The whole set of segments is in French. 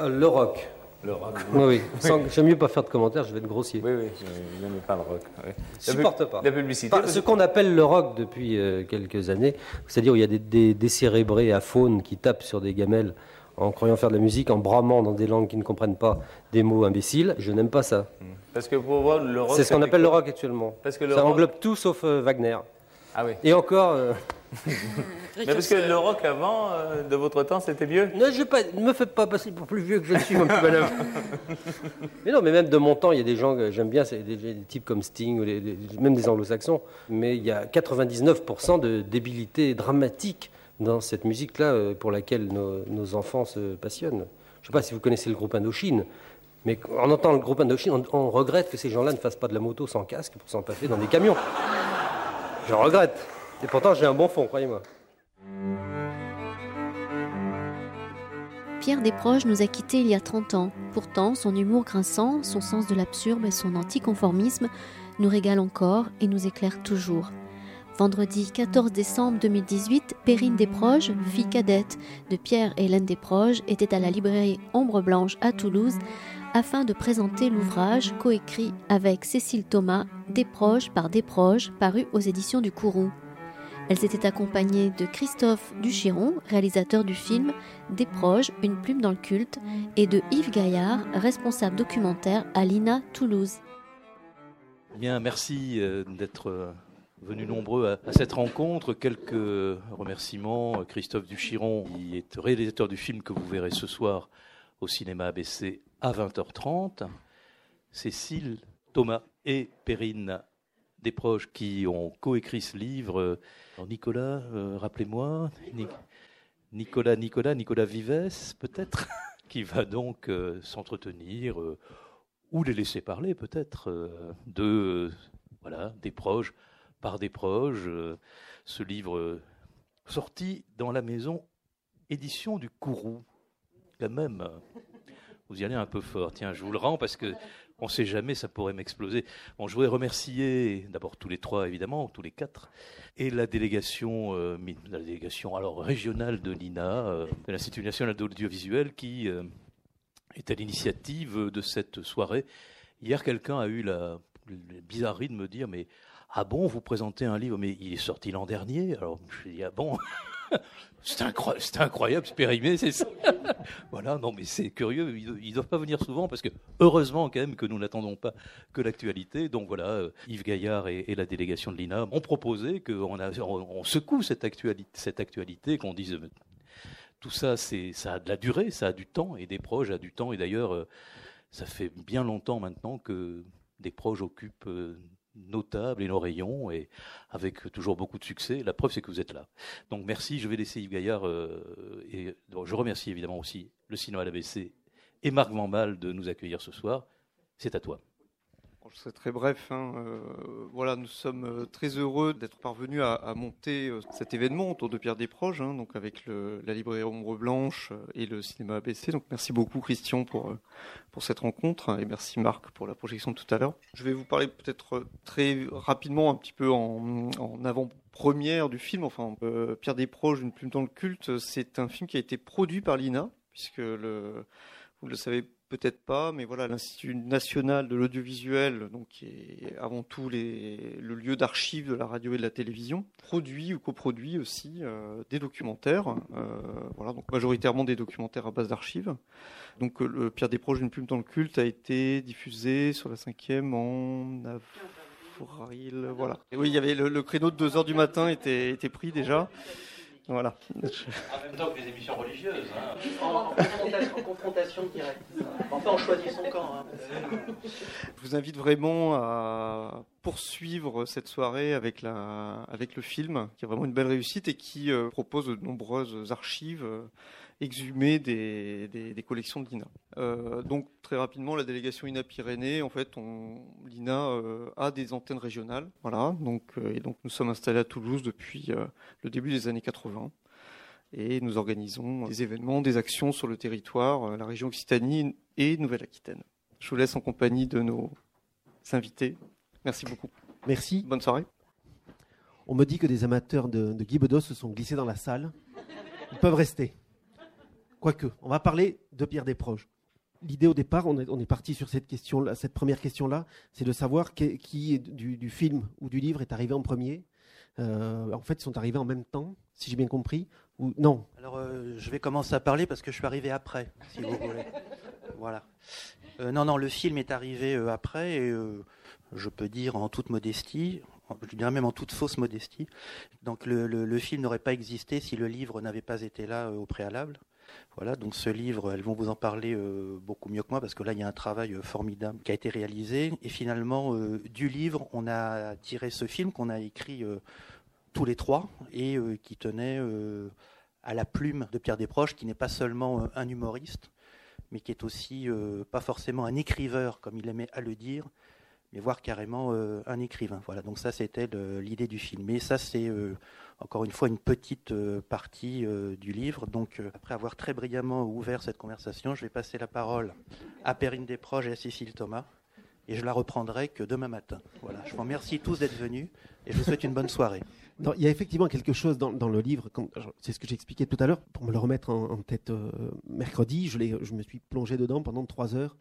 Euh, le rock. Le rock. Oui, oui. Sans- J'aime mieux pas faire de commentaires, je vais être grossier. Oui, oui, je n'aime pas le rock. oui. Je supporte pas. La publicité. Enfin, ce qu'on appelle le rock depuis euh, quelques années, c'est-à-dire où il y a des, des décérébrés à faune qui tapent sur des gamelles en croyant faire de la musique, en bramant dans des langues qui ne comprennent pas des mots imbéciles, je n'aime pas ça. Parce que pour voir le rock. C'est ce qu'on appelle le rock actuellement. Parce que le ça rock- englobe tout sauf euh, Wagner. Ah oui. Et encore, euh, Mais parce que le rock avant, euh, de votre temps, c'était mieux. ne, je pas, ne me faites pas passer pour plus vieux que je suis, mon petit bonhomme. mais non, mais même de mon temps, il y a des gens que j'aime bien, c'est des, des types comme Sting, ou les- même des anglo-saxons. Mais il y a 99% de débilité dramatique dans cette musique-là euh, pour laquelle nos, nos enfants se passionnent. Je ne sais pas si vous connaissez le groupe Indochine, mais en entendant le groupe Indochine, on, on regrette que ces gens-là ne fassent pas de la moto sans casque pour s'empaffer dans des camions. Je regrette. Et pourtant, j'ai un bon fond, croyez-moi. Pierre Desproges nous a quittés il y a 30 ans. Pourtant, son humour grinçant, son sens de l'absurde et son anticonformisme nous régalent encore et nous éclairent toujours. Vendredi 14 décembre 2018, Perrine Desproges, fille cadette de Pierre et Hélène Desproges, était à la librairie Ombre Blanche à Toulouse afin de présenter l'ouvrage coécrit avec Cécile Thomas, Desproges par Desproges, paru aux éditions du Kourou. Elles étaient accompagnées de Christophe Duchiron, réalisateur du film Des proches, une plume dans le culte, et de Yves Gaillard, responsable documentaire à l'INA Toulouse. Bien, merci euh, d'être euh, venus nombreux à cette rencontre. Quelques remerciements. Christophe Duchiron, qui est réalisateur du film que vous verrez ce soir au cinéma ABC à 20h30. Cécile, Thomas et Perrine Desproges qui ont coécrit ce livre. Nicolas, euh, rappelez-moi. Ni- Nicolas, Nicolas, Nicolas Vives, peut-être, qui va donc euh, s'entretenir euh, ou les laisser parler peut-être de voilà des proches par des proches ce livre sorti dans la maison édition du Kourou quand même vous y allez un peu fort tiens je vous le rends parce que on sait jamais ça pourrait m'exploser je voudrais remercier d'abord tous les trois évidemment tous les quatre et la délégation euh, la délégation alors régionale de l'INA euh, de l'Institut national d'audiovisuel qui euh, est à l'initiative de cette soirée. Hier, quelqu'un a eu la bizarrerie de me dire, mais ah bon, vous présentez un livre, mais il est sorti l'an dernier. Alors je dit, ah bon, c'est incroyable, c'est périmé, c'est ça. voilà, non, mais c'est curieux, ils, ils doivent pas venir souvent parce que heureusement quand même que nous n'attendons pas que l'actualité. Donc voilà, euh, Yves Gaillard et, la délégation de l'INA ont proposé qu'on on, secoue cette actualité, cette actualité, qu'on dise euh, tout ça, ça a de la durée, ça a du temps, et des proches a du temps. Et d'ailleurs, euh, ça fait bien longtemps maintenant que des proches occupent nos tables et nos rayons, et avec toujours beaucoup de succès. La preuve, c'est que vous êtes là. Donc merci, je vais laisser Yves Gaillard, euh, et je remercie évidemment aussi le cinéma à l'ABC et Marc Vambal de nous accueillir ce soir. C'est à toi. Je serai très bref. hein. Euh, voilà, nous sommes euh, très heureux d'être parvenus à, monter euh, cet événement autour de Pierre Desproges, hein, donc avec la librairie Ombre Blanche et le cinéma ABC. Donc merci beaucoup Christian pour pour cette rencontre hein, et merci Marc pour la projection de tout à l'heure. Je vais vous parler peut-être très rapidement un petit peu en, en avant-première du film. Enfin, euh, Pierre Desproges, une plume dans le culte, c'est un film qui a été produit par l'INA puisque le vous le savez peut-être pas, mais voilà, l'Institut national de l'audiovisuel, donc qui est avant tout le lieu d'archives de la radio et de la télévision, produit ou coproduit aussi euh, des documentaires, euh, voilà, donc majoritairement des documentaires à base d'archives. Donc euh, le Pierre Desproges, une plume dans le culte, a été diffusé sur la cinquième en avril, voilà. Oui, il y avait le, le créneau de 2 heures du matin était, était pris déjà. Voilà. En même temps que les émissions religieuses. hein. En, confrontation, confrontation directe. Enfin, on choisit son camp. hein. Je vous invite vraiment à poursuivre cette soirée avec, la, avec le film, qui est vraiment une belle réussite et qui euh, propose de nombreuses archives exhumées des, des, des collections de l'INA. Euh, donc très rapidement, la délégation INA Pyrénées, en fait, on, l'INA euh, a des antennes régionales, voilà. Donc euh, et donc nous sommes installés à Toulouse depuis le début des années 80 et nous organisons des événements, des actions sur le territoire, la région Occitanie et Nouvelle-Aquitaine. Je vous laisse en compagnie de nos invités. Merci beaucoup. Merci. Bonne soirée. On me dit que des amateurs de, de Guy Bedos se sont glissés dans la salle. Ils peuvent rester. Quoique, on va parler de Pierre Desproges. L'idée au départ, on est, parti sur cette question, cette première question-là, c'est de savoir qui, du, film ou du livre est arrivé en premier. Euh, en fait, ils sont arrivés en même temps, si j'ai bien compris, ou non? Alors, euh, je vais commencer à parler parce que je suis arrivé après, si vous voulez. Voilà. Euh, non, non, le film est arrivé après et je peux dire en toute modestie, je dirais même en toute fausse modestie. Donc le, film n'aurait pas existé si le livre n'avait pas été là euh, au préalable. Voilà, donc ce livre, elles vont vous en parler euh, beaucoup mieux que moi parce que là, il y a un travail euh, formidable qui a été réalisé. Et finalement, du livre, on a tiré ce film qu'on a écrit tous les trois et qui tenait à la plume de Pierre Desproges, qui n'est pas seulement un humoriste, mais qui est aussi pas forcément un écriveur, comme il aimait à le dire, mais voir carrément euh, un écrivain. Voilà, donc ça c'était l'idée du film. Mais ça c'est euh, encore une fois une petite euh, partie du livre. Donc après avoir très brillamment ouvert cette conversation, je vais passer la parole à Perrine Desproges et à Cécile Thomas. Et je la reprendrai que demain matin. Voilà, je vous remercie tous d'être venus et je vous souhaite une bonne soirée. il y a effectivement quelque chose dans, le livre, c'est ce que j'expliquais tout à l'heure, pour me le remettre en, tête mercredi, je, je me suis plongé dedans pendant trois heures.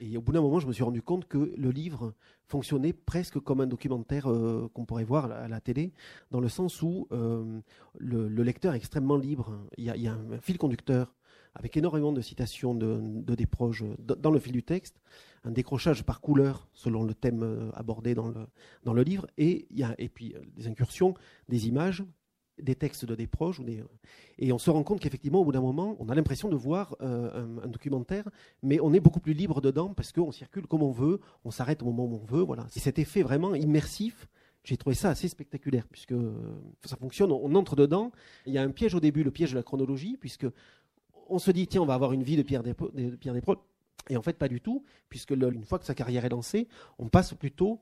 Et au bout d'un moment, je me suis rendu compte que le livre fonctionnait presque comme un documentaire euh, qu'on pourrait voir à la, télé, dans le sens où euh, le, lecteur est extrêmement libre. Il y a, un, fil conducteur avec énormément de citations de, des proches dans le fil du texte, un décrochage par couleur selon le thème euh, abordé dans le, dans le livre, et, il y a, et puis des incursions, des images des textes de des proches. Et on se rend compte qu'effectivement, au bout d'un moment, on a l'impression de voir euh, un, documentaire, mais on est beaucoup plus libre dedans parce qu'on circule comme on veut, on s'arrête au moment où on veut. Voilà. C'est cet effet vraiment immersif. J'ai trouvé ça assez spectaculaire, puisque euh, ça fonctionne, on, entre dedans. Il y a un piège au début, le piège de la chronologie, puisque on se dit, tiens, on va avoir une vie de Pierre Desproges. Et en fait, pas du tout, puisque une fois que sa carrière est lancée, on passe plutôt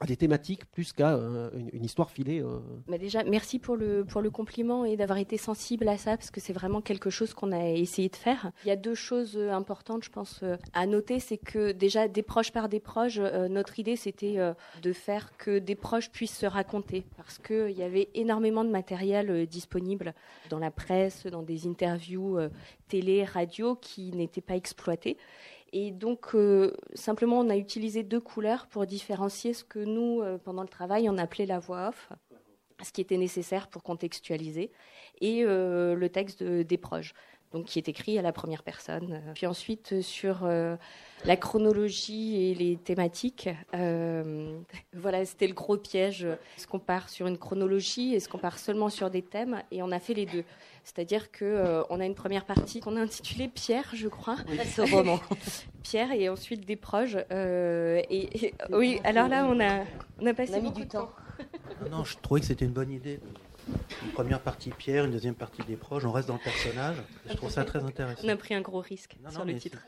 à des thématiques plus qu'à euh, une, histoire filée. Euh. Mais déjà, merci pour le, pour le compliment et d'avoir été sensible à ça, parce que c'est vraiment quelque chose qu'on a essayé de faire. Il y a deux choses euh, importantes, je pense, à noter, c'est que déjà, des proches par des proches, notre idée, c'était de faire que des proches puissent se raconter, parce qu'il y avait énormément de matériel disponible dans la presse, dans des interviews télé, radio, qui n'étaient pas exploités. Et donc, euh, simplement, on a utilisé deux couleurs pour différencier ce que nous, euh, pendant le travail, on appelait la voix off, ce qui était nécessaire pour contextualiser, et euh, le texte des proches, donc qui est écrit à la première personne. Puis ensuite, sur la chronologie et les thématiques, voilà, c'était le gros piège. Est-ce qu'on part sur une chronologie? Est-ce qu'on part seulement sur des thèmes? Et on a fait les deux. C'est-à-dire qu'on euh, a une première partie qu'on a intitulée Pierre, je crois, ce roman. Pierre et ensuite des proches. Euh, et, oui, alors là, on a, on a passé beaucoup du temps. Non, non, je trouvais que c'était une bonne idée. Une première partie Pierre, une deuxième partie des proches. On reste dans le personnage. Je trouve ça très intéressant. On a pris un gros risque sur le titre.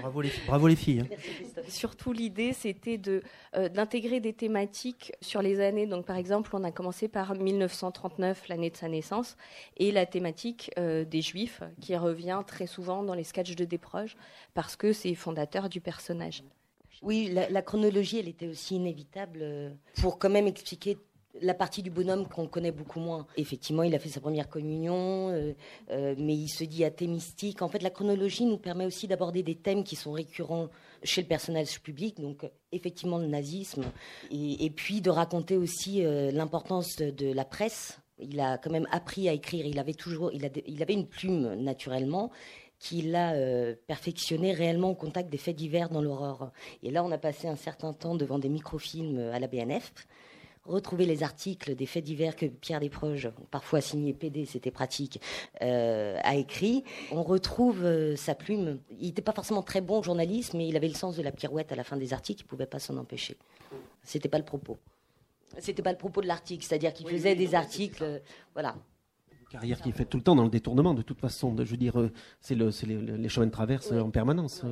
Bravo les, filles. Hein. Surtout l'idée, c'était de euh, d'intégrer des thématiques sur les années. Donc par exemple, on a commencé par 1939, l'année de sa naissance, et la thématique euh, des Juifs, qui revient très souvent dans les sketchs de Desproges, parce que c'est fondateur du personnage. Oui, la, la, chronologie, elle était aussi inévitable euh, pour quand même expliquer la partie du bonhomme qu'on connaît beaucoup moins. Effectivement, il a fait sa première communion, euh, euh, mais il se dit athée mystique. En fait, la chronologie nous permet aussi d'aborder des thèmes qui sont récurrents chez le personnage public, donc effectivement le nazisme, et, puis de raconter aussi euh, l'importance de, la presse. Il a quand même appris à écrire. Il avait toujours, il, avait une plume naturellement qu'il a perfectionné réellement au contact des faits divers dans l'aurore. Et là, on a passé un certain temps devant des microfilms à la BNF retrouver les articles des faits divers que Pierre Desproges, parfois signé PD, c'était pratique, euh, a écrit. On retrouve euh, sa plume. Il n'était pas forcément très bon journaliste, mais il avait le sens de la pirouette à la fin des articles. Il ne pouvait pas s'en empêcher. C'était pas le propos. C'était pas le propos de l'article, c'est-à-dire qu'il faisait des articles, euh, voilà. Carrière qui est faite tout le temps dans le détournement, de toute façon. je veux dire, c'est le, les chemins de traverse en permanence.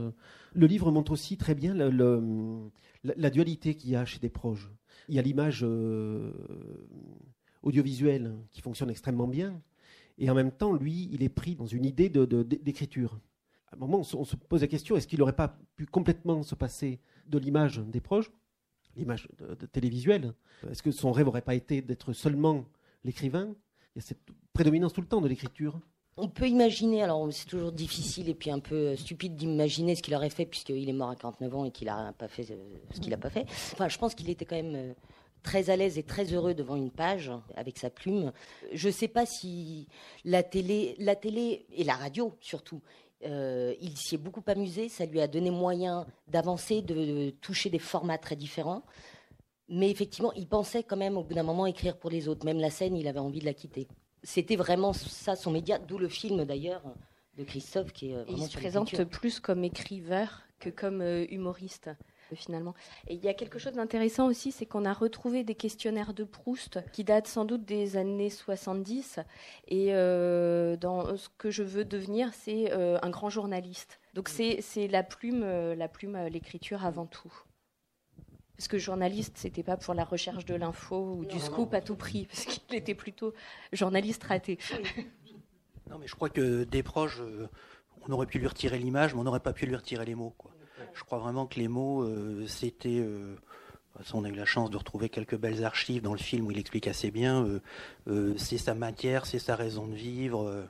Le livre montre aussi très bien le, la, dualité qu'il y a chez Desproges il y a l'image euh, audiovisuelle qui fonctionne extrêmement bien. Et en même temps, lui, il est pris dans une idée d'écriture. à un moment, on se, pose la question est-ce qu'il n'aurait pas pu complètement se passer de l'image des proches, l'image télévisuelle? Est-ce que son rêve n'aurait pas été d'être seulement l'écrivain? Il y a cette prédominance tout le temps de l'écriture. On peut imaginer, alors c'est toujours difficile et puis un peu stupide d'imaginer ce qu'il aurait fait puisqu'il est mort à 49 ans et qu'il n'a pas fait ce qu'il n'a pas fait. Enfin, je pense qu'il était quand même très à l'aise et très heureux devant une page avec sa plume. Je ne sais pas si la télé, la télé et la radio surtout, euh, il s'y est beaucoup amusé. Ça lui a donné moyen d'avancer, de toucher des formats très différents. Mais effectivement, il pensait quand même au bout d'un moment écrire pour les autres. Même la scène, il avait envie de la quitter. C'était vraiment ça son média, d'où le film d'ailleurs de Christophe qui est euh, il se présente plus comme écriveur que comme euh, humoriste finalement. Et il y a quelque chose d'intéressant aussi, c'est qu'on a retrouvé des questionnaires de Proust qui datent sans doute des années 70. Et euh, dans ce que je veux devenir, c'est euh, un grand journaliste. Donc c'est la plume, euh, la plume, l'écriture avant tout. Parce que journaliste, c'était pas pour la recherche de l'info ou du scoop à tout prix, parce qu'il était plutôt journaliste raté. Non, mais je crois que des proches, on aurait pu lui retirer l'image, mais on n'aurait pas pu lui retirer les mots. Quoi. Je crois vraiment que les mots, euh, c'était. Euh, on a eu la chance de retrouver quelques belles archives dans le film où il explique assez bien. Euh, c'est sa matière, c'est sa raison de vivre.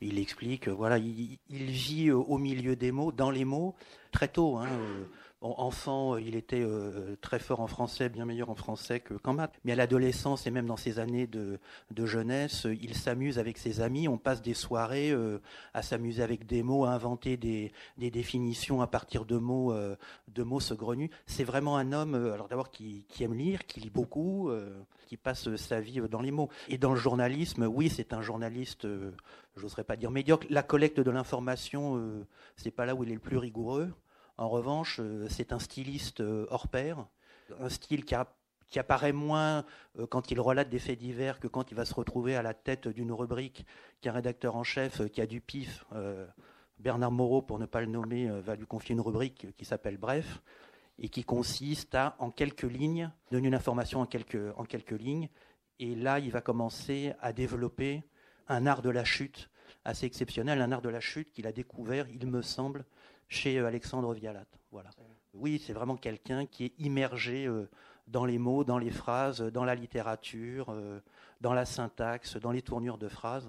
il explique, voilà, il, vit au milieu des mots, dans les mots, très tôt. Hein, enfant, il était euh, très fort en français, bien meilleur en français qu'en maths. Mais à l'adolescence et même dans ses années de, jeunesse, il s'amuse avec ses amis. On passe des soirées euh, à s'amuser avec des mots, à inventer des, définitions à partir de mots, euh, de mots saugrenus. C'est vraiment un homme, alors d'abord qui, aime lire, qui lit beaucoup, qui passe sa vie dans les mots. Et dans le journalisme, oui, c'est un journaliste. je n'oserais pas dire médiocre. La collecte de l'information, c'est pas là où il est le plus rigoureux. En revanche, euh, c'est un styliste euh, hors pair, un style qui, apparaît moins euh, quand il relate des faits divers que quand il va se retrouver à la tête d'une rubrique qu'un rédacteur en chef qui a du pif. Bernard Moreau, pour ne pas le nommer, va lui confier une rubrique qui s'appelle Bref et qui consiste à, en quelques lignes, donner une information en quelques, en quelques lignes. Et là, il va commencer à développer un art de la chute assez exceptionnel, un art de la chute qu'il a découvert, il me semble, chez euh, Alexandre Vialat. Voilà. Oui, c'est vraiment quelqu'un qui est immergé euh, dans les mots, dans les phrases, dans la littérature, euh, dans la syntaxe, dans les tournures de phrases.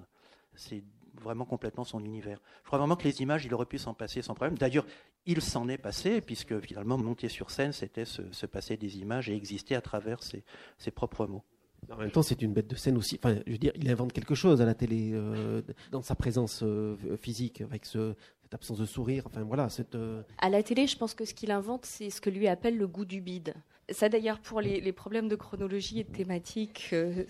C'est vraiment complètement son univers. Je crois vraiment que les images, il aurait pu s'en passer sans problème. D'ailleurs, il s'en est passé, puisque finalement, monter sur scène, c'était se, passer des images et exister à travers ses, propres mots. En même temps, c'est une bête de scène aussi. Enfin, je veux dire, il invente quelque chose à la télé, dans sa présence physique, avec ce, absence de sourire. Euh, à la télé, je pense que ce qu'il invente, c'est ce que lui appelle le goût du bide. Ça d'ailleurs pour les, problèmes de chronologie et de thématique, euh,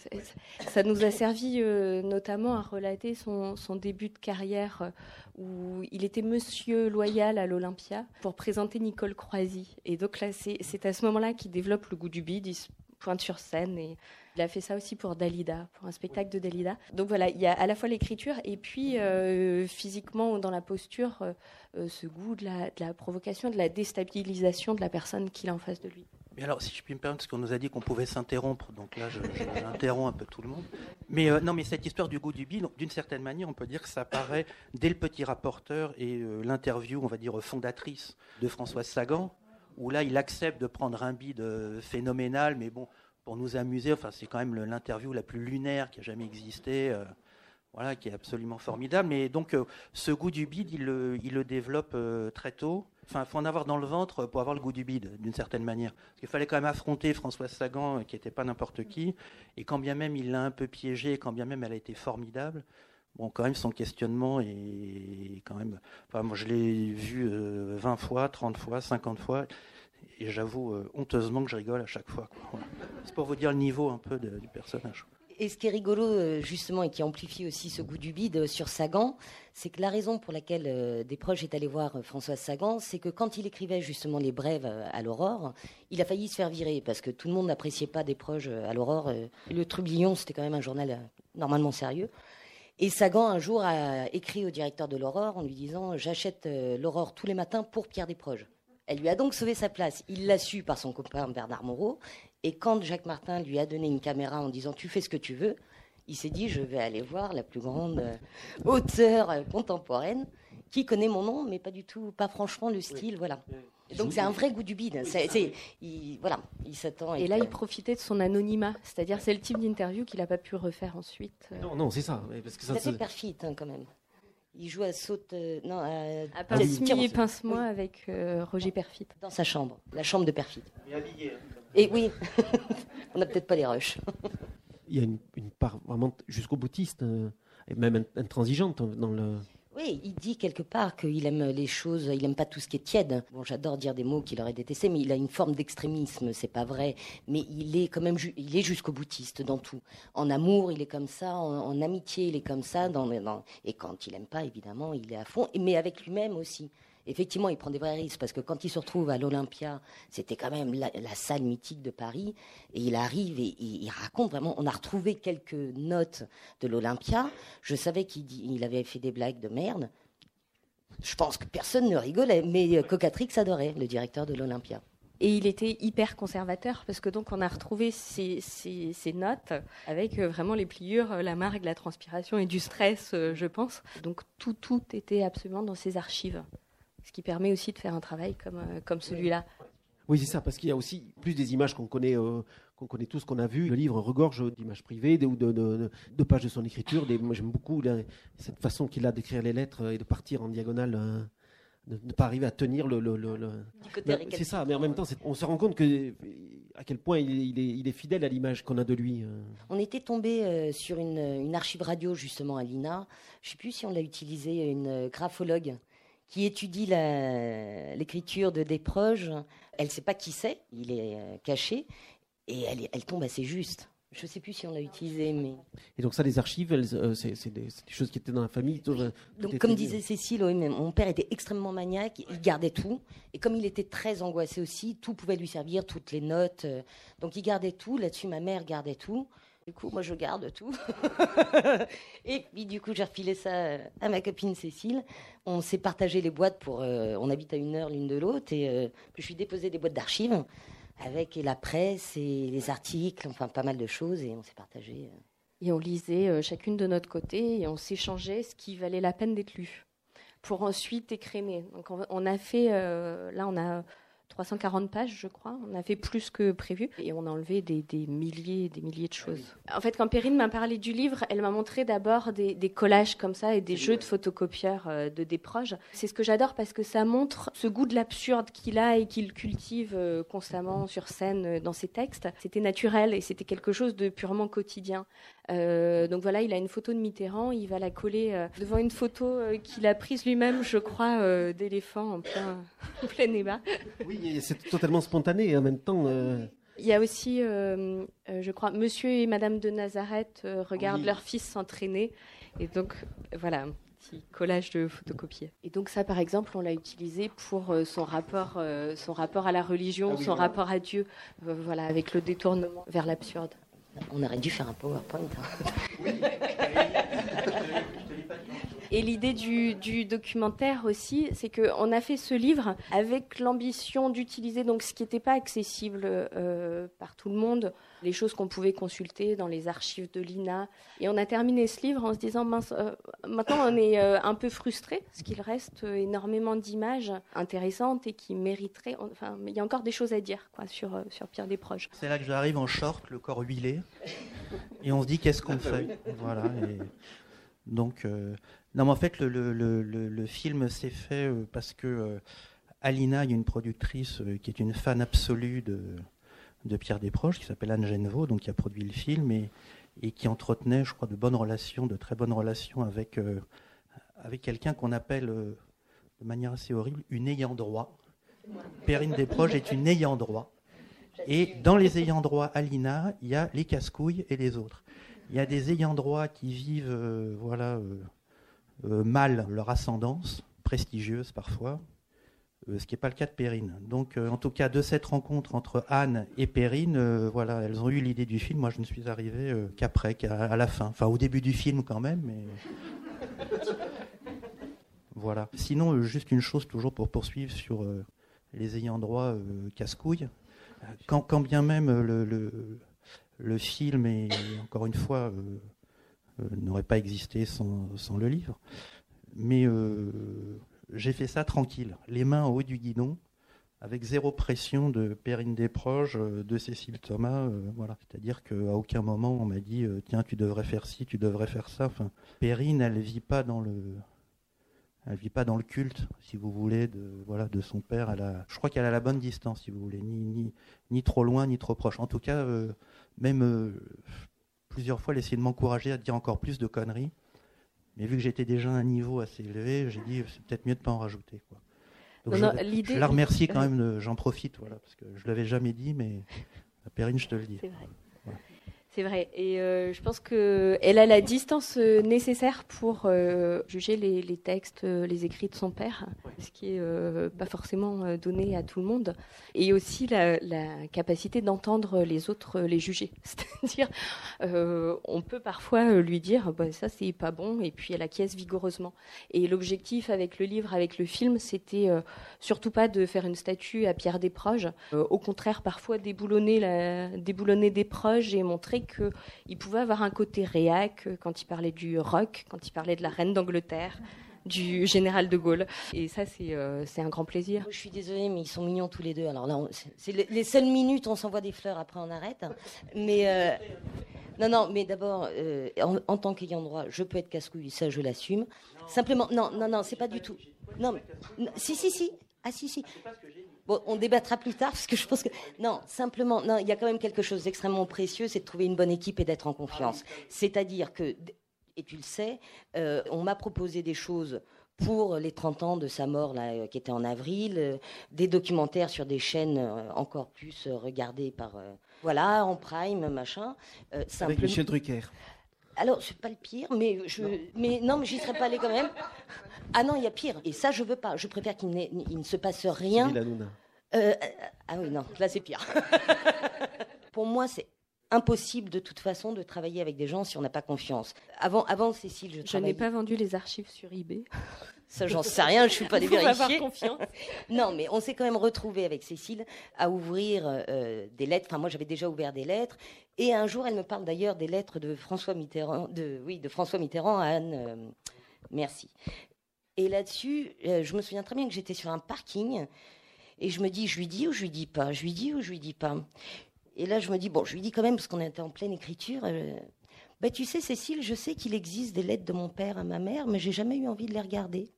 ça nous a servi euh, notamment à relater son, début de carrière où il était monsieur loyal à l'Olympia pour présenter Nicole Croisy. Et donc là, c'est à ce moment-là qu'il développe le goût du bide. Pointe sur scène et il a fait ça aussi pour Dalida, pour un spectacle de Dalida. Donc voilà, il y a à la fois l'écriture et puis euh, physiquement dans la posture, euh, euh, ce goût de la, provocation, de la déstabilisation de la personne qu'il a en face de lui. Mais alors, si je puis me permettre, parce qu'on nous a dit qu'on pouvait s'interrompre, donc là, j'interromps un peu tout le monde. Mais non, mais cette histoire du goût du bide, d'une certaine manière, on peut dire que ça apparaît dès le petit rapporteur et l'interview, on va dire, fondatrice de Françoise Sagan, où là, il accepte de prendre un bide phénoménal, mais bon, pour nous amuser. Enfin, c'est quand même l'interview la plus lunaire qui a jamais existé. Euh, voilà, qui est absolument formidable. Mais donc, euh, ce goût du bide, il le, développe euh, très tôt. Enfin, il faut en avoir dans le ventre pour avoir le goût du bide, d'une certaine manière. Parce qu'il fallait quand même affronter Françoise Sagan, qui n'était pas n'importe qui. Et quand bien même il l'a un peu piégée, quand bien même elle a été formidable, bon, quand même, son questionnement est quand même. Moi, je l'ai vu 20 fois, 30 fois, 50 fois et j'avoue euh, honteusement que je rigole à chaque fois. C'est pour vous dire le niveau un peu du personnage. Et ce qui est rigolo, euh, justement, et qui amplifie aussi ce goût du bide euh, sur Sagan, c'est que la raison pour laquelle des proches est allé voir François Sagan, c'est que quand il écrivait justement les brèves à l'Aurore, il a failli se faire virer parce que tout le monde n'appréciait pas des proches à l'Aurore. Le Trublion, c'était quand même un journal normalement sérieux. Et Sagan, un jour, a écrit au directeur de l'Aurore en lui disant J'achète l'Aurore tous les matins pour Pierre Desproges. Elle lui a donc sauvé sa place. Il l'a su par son copain Bernard Moreau. Et quand Jacques Martin lui a donné une caméra en disant Tu fais ce que tu veux, il s'est dit Je vais aller voir la plus grande euh, auteure euh, contemporaine qui connaît mon nom, mais pas du tout, pas franchement le style. Voilà. Donc c'est un vrai goût du bide. Il, voilà, il s'attend. Et là, il profitait de son anonymat, c'est-à-dire c'est le type d'interview qu'il n'a pas pu refaire ensuite. Non, non, c'est ça. Parce que ça, perfide hein, quand même. Il joue à saute. non, à, à pince-moi pince avec Roger Perfit. Dans sa chambre, la chambre de Perfit. Et habillé. Et oui, on n'a peut-être pas les rushs. Il y a une, part vraiment jusqu'au boutiste, et même intransigeante dans le. Oui, il dit quelque part qu'il aime les choses, il aime pas tout ce qui est tiède. Bon, j'adore dire des mots qu'il aurait détesté, mais il a une forme d'extrémisme, c'est pas vrai. Mais il est quand même, il est jusqu'au boutiste dans tout. En amour, il est comme ça, en, amitié, il est comme ça, dans, et quand il aime pas, évidemment, il est à fond, mais avec lui-même aussi effectivement, il prend des vrais risques parce que quand il se retrouve à l'Olympia, c'était quand même la, salle mythique de Paris, et il arrive et, il raconte vraiment. On a retrouvé quelques notes de l'Olympia. Je savais qu'il avait fait des blagues de merde. Je pense que personne ne rigolait, mais euh, Cocatrix adorait, le directeur de l'Olympia. Et il était hyper conservateur parce que donc on a retrouvé ces, notes avec euh, vraiment les pliures, euh, la marque, la transpiration et du stress, je pense. Donc tout, tout était absolument dans ses archives ce qui permet aussi de faire un travail comme, euh, comme celui-là. Oui, c'est ça, parce qu'il y a aussi plus des images qu'on connaît, euh, qu'on connaît tous, qu'on a vues. Le livre regorge d'images privées ou de, de, pages de son écriture. Des, moi, j'aime beaucoup cette façon qu'il a d'écrire les lettres et de partir en diagonale. Euh, de ne pas arriver à tenir le. le, c'est ça, mais en même temps, on se rend compte que, à quel point il est, il est, fidèle à l'image qu'on a de lui. On était tombé sur une, une, archive radio, justement, à l'INA. Je ne sais plus si on l'a utilisé, une graphologue qui étudie l'écriture de Desproges. Elle ne sait pas qui c'est, il est euh, caché, et elle, elle tombe assez juste. Je ne sais plus si on l'a utilisé, mais. Et donc ça, les archives, euh, c'est des, choses qui étaient dans la famille. Euh, donc comme disait Cécile, mon père était extrêmement maniaque, il gardait tout, et comme il était très angoissé aussi, tout pouvait lui servir, toutes les notes. donc il gardait tout. Là-dessus, ma mère gardait tout. Du coup, moi, je garde tout. et puis, du coup, j'ai refilé ça à ma copine Cécile. On s'est partagé les boîtes pour. Euh, on habite à une heure l'une de l'autre. Et euh, je ai déposé des boîtes d'archives avec la presse et les articles, enfin, pas mal de choses. Et on s'est partagé. Euh. Et on lisait chacune de notre côté et on s'échangeait ce qui valait la peine d'être lu pour ensuite écrémer. Donc, on a fait. là, on a 340 pages, je crois. On a fait plus que prévu et on a enlevé des, milliers et des milliers de choses. En fait, quand Perrine m'a parlé du livre, elle m'a montré d'abord des, collages comme ça et des jeux de photocopieurs euh, de des proches. C'est ce que j'adore parce que ça montre ce goût de l'absurde qu'il a et qu'il cultive euh, constamment sur scène euh, dans ses textes. C'était naturel et c'était quelque chose de purement quotidien. Donc voilà, il a une photo de Mitterrand, il va la coller devant une photo qu'il a prise lui-même, je crois, d'éléphant en plein, en plein. Oui, c'est totalement spontané en même temps. Euh. Il y a aussi, euh, euh, je crois, Monsieur et Madame de Nazareth regardent leur fils s'entraîner. Et donc, voilà, un petit collage de photocopies. Et donc ça, par exemple, on l'a utilisé pour son, rapport, son rapport à la religion, ah son rapport à Dieu, voilà, avec le détournement vers l'absurde. On aurait dû faire un PowerPoint. Hein. Et l'idée du, documentaire aussi, c'est qu'on a fait ce livre avec l'ambition d'utiliser donc ce qui n'était pas accessible euh, par tout le monde, les choses qu'on pouvait consulter dans les archives de l'INA. Et on a terminé ce livre en se disant, mince, euh, maintenant on est euh, un peu frustré, parce qu'il reste énormément d'images intéressantes et qui mériteraient, enfin, il y a encore des choses à dire quoi, sur, sur Pierre Desproges. C'est là que j'arrive en short, le corps huilé, et on se dit qu'est-ce qu'on fait? Voilà. donc, non, mais en fait, le, film s'est fait euh, parce que euh, Alina, il y a une productrice euh, qui est une fan absolue de, de Pierre Desproges, qui s'appelle Anne Genevaux, donc qui a produit le film et, qui entretenait, je crois, de bonnes relations, de très bonnes relations avec, avec quelqu'un qu'on appelle, de manière assez horrible, une ayant droit. Perrine Desproges est une ayant droit. Et dans les ayants droit Alina, il y a les casse-couilles et les autres. Il y a des ayants droit qui vivent, voilà euh, mal leur ascendance, prestigieuse parfois, euh, ce qui n'est pas le cas de Perrine. Donc, euh, en tout cas, de cette rencontre entre Anne et Perrine, voilà, elles ont eu l'idée du film. Moi, je ne suis arrivé qu'après, qu'à la fin. Enfin, au début du film quand même, mais. voilà. Sinon, juste une chose, toujours pour poursuivre sur les ayants droit casse-couilles. Quand, bien même le, film est, encore une fois, n'aurait pas existé sans, le livre. Mais euh, j'ai fait ça tranquille, les mains au haut du guidon, avec zéro pression de Perrine Desproges, euh, de Cécile Thomas. voilà. C'est-à-dire qu'à aucun moment on m'a dit tiens, tu devrais faire ci, tu devrais faire ça. Enfin, Perrine, elle vit pas dans le, Elle vit pas dans le culte, si vous voulez, de voilà de son père. Elle a, je crois qu'elle a la bonne distance, si vous voulez, ni ni, ni trop loin, ni trop proche. En tout cas, euh, même euh, plusieurs fois, elle essayait de m'encourager à dire encore plus de conneries. Mais vu que j'étais déjà à un niveau assez élevé, j'ai dit c'est peut-être mieux de pas en rajouter. Quoi. Donc Non, je, non, l'idée- je la remercie quand même, de- j'en profite, voilà, parce que je l'avais jamais dit, mais Perrine, je te le dis. C'est vrai. C'est vrai. Et euh, je pense qu'elle a la distance euh, nécessaire pour euh, juger les, les textes, les écrits de son père, ce qui est euh, pas forcément donné à tout le monde. Et aussi la, la capacité d'entendre les autres les juger. C'est-à-dire, on peut parfois lui dire bah, ça c'est pas bon, et puis elle acquiesce vigoureusement. Et l'objectif avec le livre, avec le film, c'était surtout pas de faire une statue à Pierre Desproges. Au contraire, parfois déboulonner, la, déboulonner Desproges et montrer qu'il pouvait avoir un côté réac euh, quand il parlait du rock, quand il parlait de la reine d'Angleterre, du général de Gaulle. Et ça, c'est euh, un grand plaisir. Je suis désolée, mais ils sont mignons tous les deux. Alors là, c'est- les, les seules minutes, on s'envoie des fleurs, après on arrête. Mais euh, non, non, mais d'abord, euh, en, en tant qu'ayant droit, je peux être casse-couille, ça je l'assume. Simplement, non, non, non, c'est pas du tout. Non, mais- non, si, si, si. Ah, si, si. Bon, on débattra plus tard parce que je pense que non, simplement, non, il y a quand même quelque chose d'extrêmement précieux, c'est de trouver une bonne équipe et d'être en confiance. C'est-à-dire que, et tu le sais, euh, on m'a proposé des choses pour les 30 ans de sa mort là, euh, qui était en avril, euh, des documentaires sur des chaînes euh, encore plus regardées par voilà en prime machin. Avec Michel Drucker. alors, c'est pas le pire, mais je, mais non, mais j'y serais pas allée quand même. Ah non, il y a pire. Et ça, je veux pas. Je préfère qu'il ne se passe rien. Euh, euh, ah oui, non, là c'est pire. Pour moi, c'est impossible de toute façon de travailler avec des gens si on n'a pas confiance. Avant, avant Cécile, je, Je n'ai pas vendu les archives sur eBay. Ça, j'en sais rien, je suis pas vérifier. confiance. non, mais on s'est quand même retrouvé avec Cécile à ouvrir euh, des lettres. Enfin, moi, j'avais déjà ouvert des lettres. Et un jour, elle me parle d'ailleurs des lettres de François Mitterrand, de, oui, de François Mitterrand à Anne. euh, merci. Et là-dessus, euh, je me souviens très bien que j'étais sur un parking et je me dis, je lui dis ou je lui dis pas, je lui dis ou je lui dis pas? Et là, je me dis, bon, je lui dis quand même parce qu'on était en pleine écriture. euh, bah, tu sais, Cécile, je sais qu'il existe des lettres de mon père à ma mère, mais j'ai jamais eu envie de les regarder.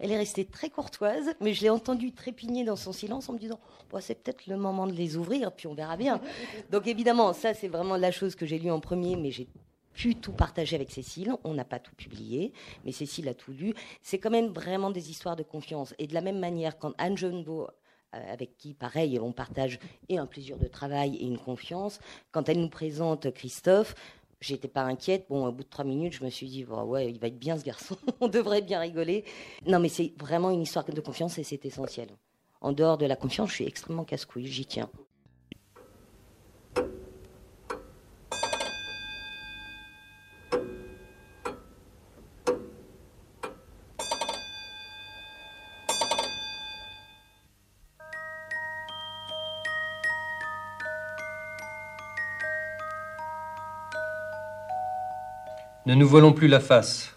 Elle est restée très courtoise, mais je l'ai entendue trépigner dans son silence en me disant Bon, c'est peut-être le moment de les ouvrir, puis on verra bien. Donc évidemment, ça c'est vraiment la chose que j'ai lue en premier, mais j'ai tout partager avec Cécile. On n'a pas tout publié, mais Cécile a tout lu. C'est quand même vraiment des histoires de confiance. Et de la même manière, quand Anne Jeunbeau euh, avec qui, pareil, on partage et un plaisir de travail et une confiance. Quand elle nous présente Christophe, j'étais pas inquiète. Bon, au bout de trois minutes, je me suis dit, Bon, ouais, il va être bien ce garçon, on devrait bien rigoler. Non, mais c'est vraiment une histoire de confiance et c'est essentiel. En dehors de la confiance, je suis extrêmement casse-couille, j'y tiens. Ne nous voilons plus la face.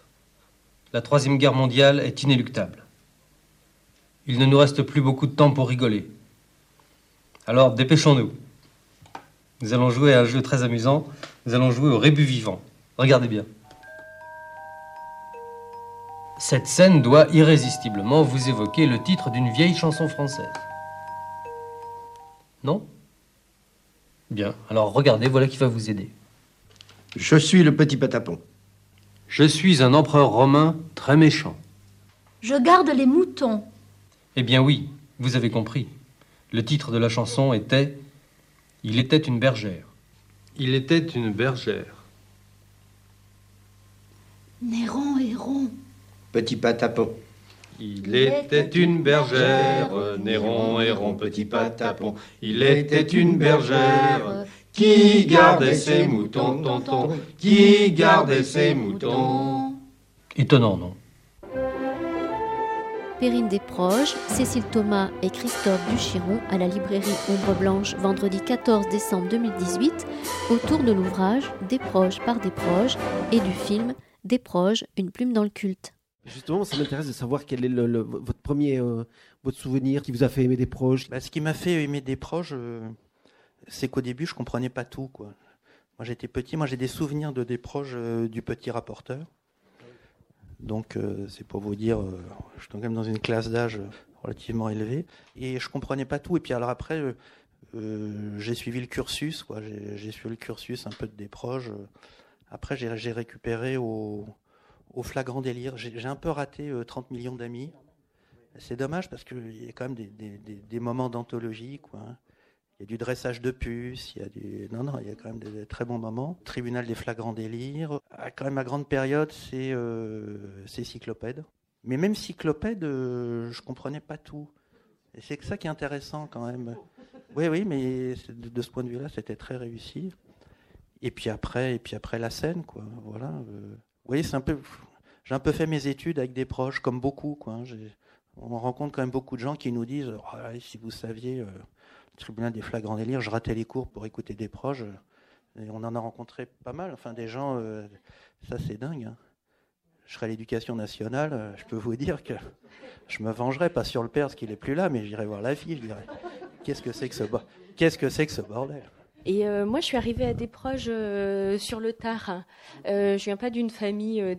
La Troisième Guerre mondiale est inéluctable. Il ne nous reste plus beaucoup de temps pour rigoler. Alors dépêchons-nous. Nous allons jouer à un jeu très amusant. Nous allons jouer au rébut vivant. Regardez bien. Cette scène doit irrésistiblement vous évoquer le titre d'une vieille chanson française. Non? Bien, alors regardez, voilà qui va vous aider. Je suis le petit patapon. Je suis un empereur romain très méchant. Je garde les moutons. Eh bien oui, vous avez compris. Le titre de la chanson était Il était une bergère. Il était une bergère. Néron et rond. Petit patapon. Il était une bergère, Néron, Héron, petit patapon. Il était une bergère qui gardait ses moutons, tonton, qui gardait ses moutons. Étonnant, non Perrine Desproges, Cécile Thomas et Christophe Duchiron à la librairie Ombre Blanche vendredi 14 décembre 2018 autour de l'ouvrage Desproges par Desproges et du film Desproges, une plume dans le culte. Justement, ça m'intéresse de savoir quel est le, le- votre premier euh, votre souvenir qui vous a fait aimer des proches. Bah, ce qui m'a fait aimer des proches, euh, c'est qu'au début, je comprenais pas tout. Quoi. Moi, j'étais petit, moi j'ai des souvenirs de des proches euh, du petit rapporteur. Donc c'est pour vous dire, je suis quand même dans une classe d'âge relativement élevée et je comprenais pas tout. Et puis alors après, j'ai suivi le cursus, quoi. J'ai suivi le cursus un peu de des proches. Après, j'ai récupéré au, flagrant délire. J'ai un peu raté 30 millions d'amis. C'est dommage parce qu'il y a quand même des, des, des, moments d'anthologie, quoi. Hein. Il y a du dressage de puces, il y a du... Non, non, il y a quand même des, très bons moments. Tribunal des flagrants délires. Quand même, ma grande période, c'est euh, Cyclopède. Mais même Cyclopède, euh, je comprenais pas tout. Et c'est ça qui est intéressant quand même. Oui, oui, mais de, ce point de vue-là, c'était très réussi. Et puis après, et puis après la scène, quoi. Voilà. Euh. Vous voyez, c'est un peu. J'ai un peu fait mes études avec des proches, comme beaucoup, quoi. On rencontre quand même beaucoup de gens qui nous disent oh, si vous saviez, euh, tribunal des flagrants délires, je ratais les cours pour écouter des proches. Et on en a rencontré pas mal. Enfin, des gens, euh, ça c'est dingue. Hein. Je serais à l'éducation nationale, euh, je peux vous dire que je me vengerai pas sur le père parce qu'il est plus là, mais j'irai voir la fille, je dirais qu'est-ce que c'est que ce qu'est-ce que que ce bordel? Et moi, je suis arrivée à des proches sur le tard. Euh, je viens pas d'une famille euh,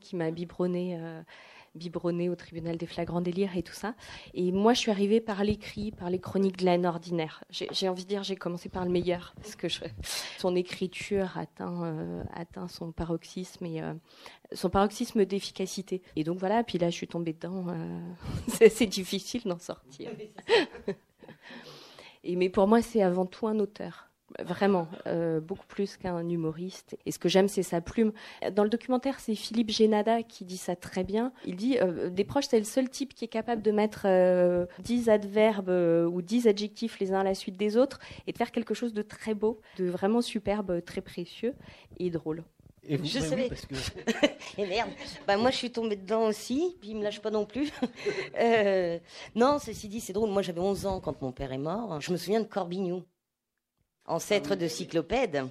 qui m'a biberonné biberonné au tribunal des flagrants délires et tout ça. Et moi, je suis arrivée par l'écrit, par les chroniques de la ordinaire. J'ai envie de dire, j'ai commencé par le meilleur, parce que son écriture atteint, euh, atteint son paroxysme et euh, son paroxysme d'efficacité. Et donc voilà, puis là, je suis tombée dedans. Euh, c'est difficile d'en sortir. et, mais pour moi, c'est avant tout un auteur. Vraiment, euh, beaucoup plus qu'un humoriste. Et ce que j'aime, c'est sa plume. Dans le documentaire, c'est Philippe Génada qui dit ça très bien. Il dit euh, Des proches, c'est le seul type qui est capable de mettre euh, dix adverbes ou dix adjectifs les uns à la suite des autres et de faire quelque chose de très beau, de vraiment superbe, très précieux et drôle. Et vous, je savais. et merde. Bah, moi, je suis tombée dedans aussi, puis il me lâche pas non plus. non, ceci dit, c'est drôle. Moi, j'avais 11 ans quand mon père est mort. Je me souviens de Corbignou ancêtre de cyclopède.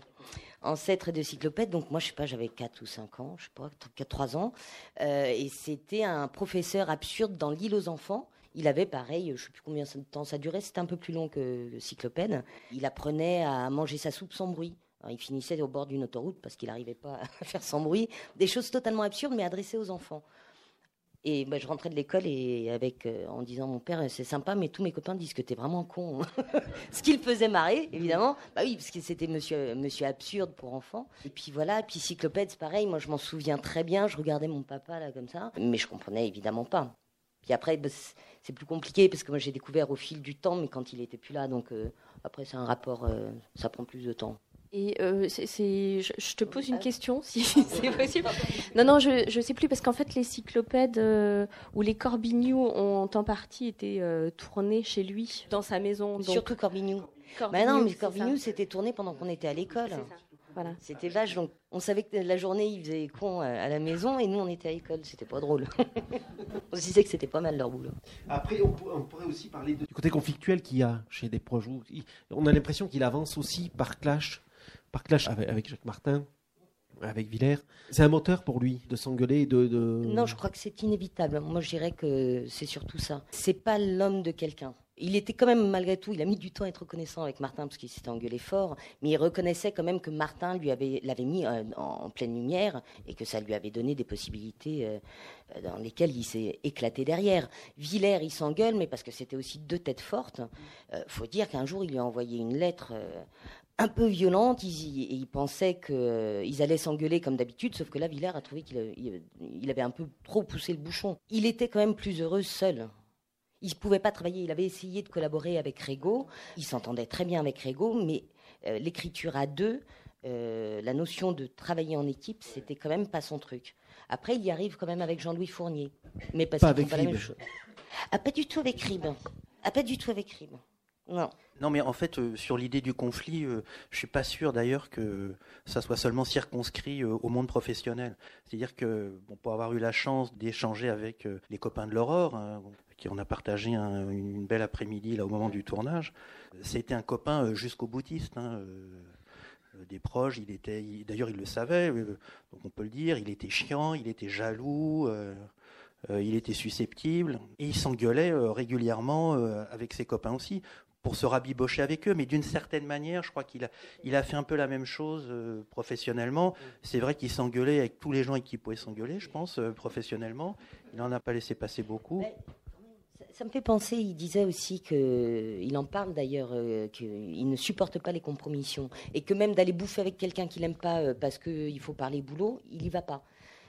Ancêtre de cyclopède, donc moi je sais pas, j'avais 4 ou 5 ans, je sais pas, 4, 3 ans, euh, et c'était un professeur absurde dans l'île aux enfants. Il avait pareil, je sais plus combien de temps ça durait, c'était un peu plus long que le cyclopède. Il apprenait à manger sa soupe sans bruit. il finissait au bord d'une autoroute parce qu'il n'arrivait pas à faire sans bruit. Des choses totalement absurdes mais adressées aux enfants. Et bah, je rentrais de l'école et avec euh, en disant mon père c'est sympa mais tous mes copains disent que tu es vraiment con. Ce qui le faisait marrer évidemment. Bah oui parce que c'était monsieur monsieur absurde pour enfants. Et puis voilà, puis cyclopède c'est pareil, moi je m'en souviens très bien, je regardais mon papa là comme ça, mais je comprenais évidemment pas. Puis après bah, c'est plus compliqué parce que moi j'ai découvert au fil du temps mais quand il était plus là donc euh, après c'est un rapport euh, ça prend plus de temps. Et euh, c'est, je, te pose une question, si c'est possible. Non, non, je ne sais plus, parce qu'en fait, les cyclopèdes euh, ou les Corbignou ont en partie été euh, tournés chez lui, dans sa maison. Surtout Corbignou. Mais non, mais Corbignou, c'était tourné pendant qu'on était à l'école. Voilà. C'était vache, donc on savait que la journée, il faisait con à la maison et nous, on était à l'école. C'était pas drôle. on se disait que c'était pas mal leur boulot. Après, on, pourrait aussi parler du côté conflictuel qu'il y a chez des projets. On a l'impression qu'il avance aussi par clash par clash avec, Jacques Martin, avec Villers. C'est un moteur pour lui de s'engueuler de, de, Non, je crois que c'est inévitable. Moi, je dirais que c'est surtout ça. C'est pas l'homme de quelqu'un. Il était quand même, malgré tout, il a mis du temps à être reconnaissant avec Martin parce qu'il s'était engueulé fort, mais il reconnaissait quand même que Martin lui avait, l'avait mis euh, en, pleine lumière et que ça lui avait donné des possibilités euh, dans lesquelles il s'est éclaté derrière. Villers, il s'engueule, mais parce que c'était aussi deux têtes fortes. Il euh, faut dire qu'un jour, il lui a envoyé une lettre un peu violente. Ils, ils pensaient qu'ils euh, allaient s'engueuler comme d'habitude, sauf que là, Villers a trouvé qu'il il avait un peu trop poussé le bouchon. Il était quand même plus heureux seul. Il ne pouvait pas travailler. Il avait essayé de collaborer avec Régo. Il s'entendait très bien avec Régo, mais euh, l'écriture à deux, euh, la notion de travailler en équipe, c'était quand même pas son truc. Après, il y arrive quand même avec Jean-Louis Fournier, mais parce pas avec pas la même chose. Ah, pas du tout avec Rib. Ah, pas du tout avec Rib. Non. Non, mais en fait, euh, sur l'idée du conflit, je euh, je suis pas sûr d'ailleurs que ça soit seulement circonscrit euh, au monde professionnel. C'est-à-dire que, bon, pour avoir eu la chance d'échanger avec les copains de l'Aurore, hein, qui en a partagé une belle après-midi là au moment du tournage, c'était un copain jusqu'au boutiste. Hein, des proches, il était, d'ailleurs, il le savait, donc on peut le dire, il était chiant, il était jaloux. il était susceptible et il s'engueulait régulièrement avec ses copains aussi pour se rabibocher avec eux, mais d'une certaine manière, je crois qu'il a, il a fait un peu la même chose euh, professionnellement. C'est vrai qu'il s'engueulait avec tous les gens avec qui il pouvait s'engueuler, je pense, euh, professionnellement. Il n'en a pas laissé passer beaucoup. Ça me fait penser, il disait aussi que, il en parle d'ailleurs, euh, qu'il ne supporte pas les compromissions et que même d'aller bouffer avec quelqu'un qu'il n'aime pas parce qu'il faut parler boulot, il n'y va pas.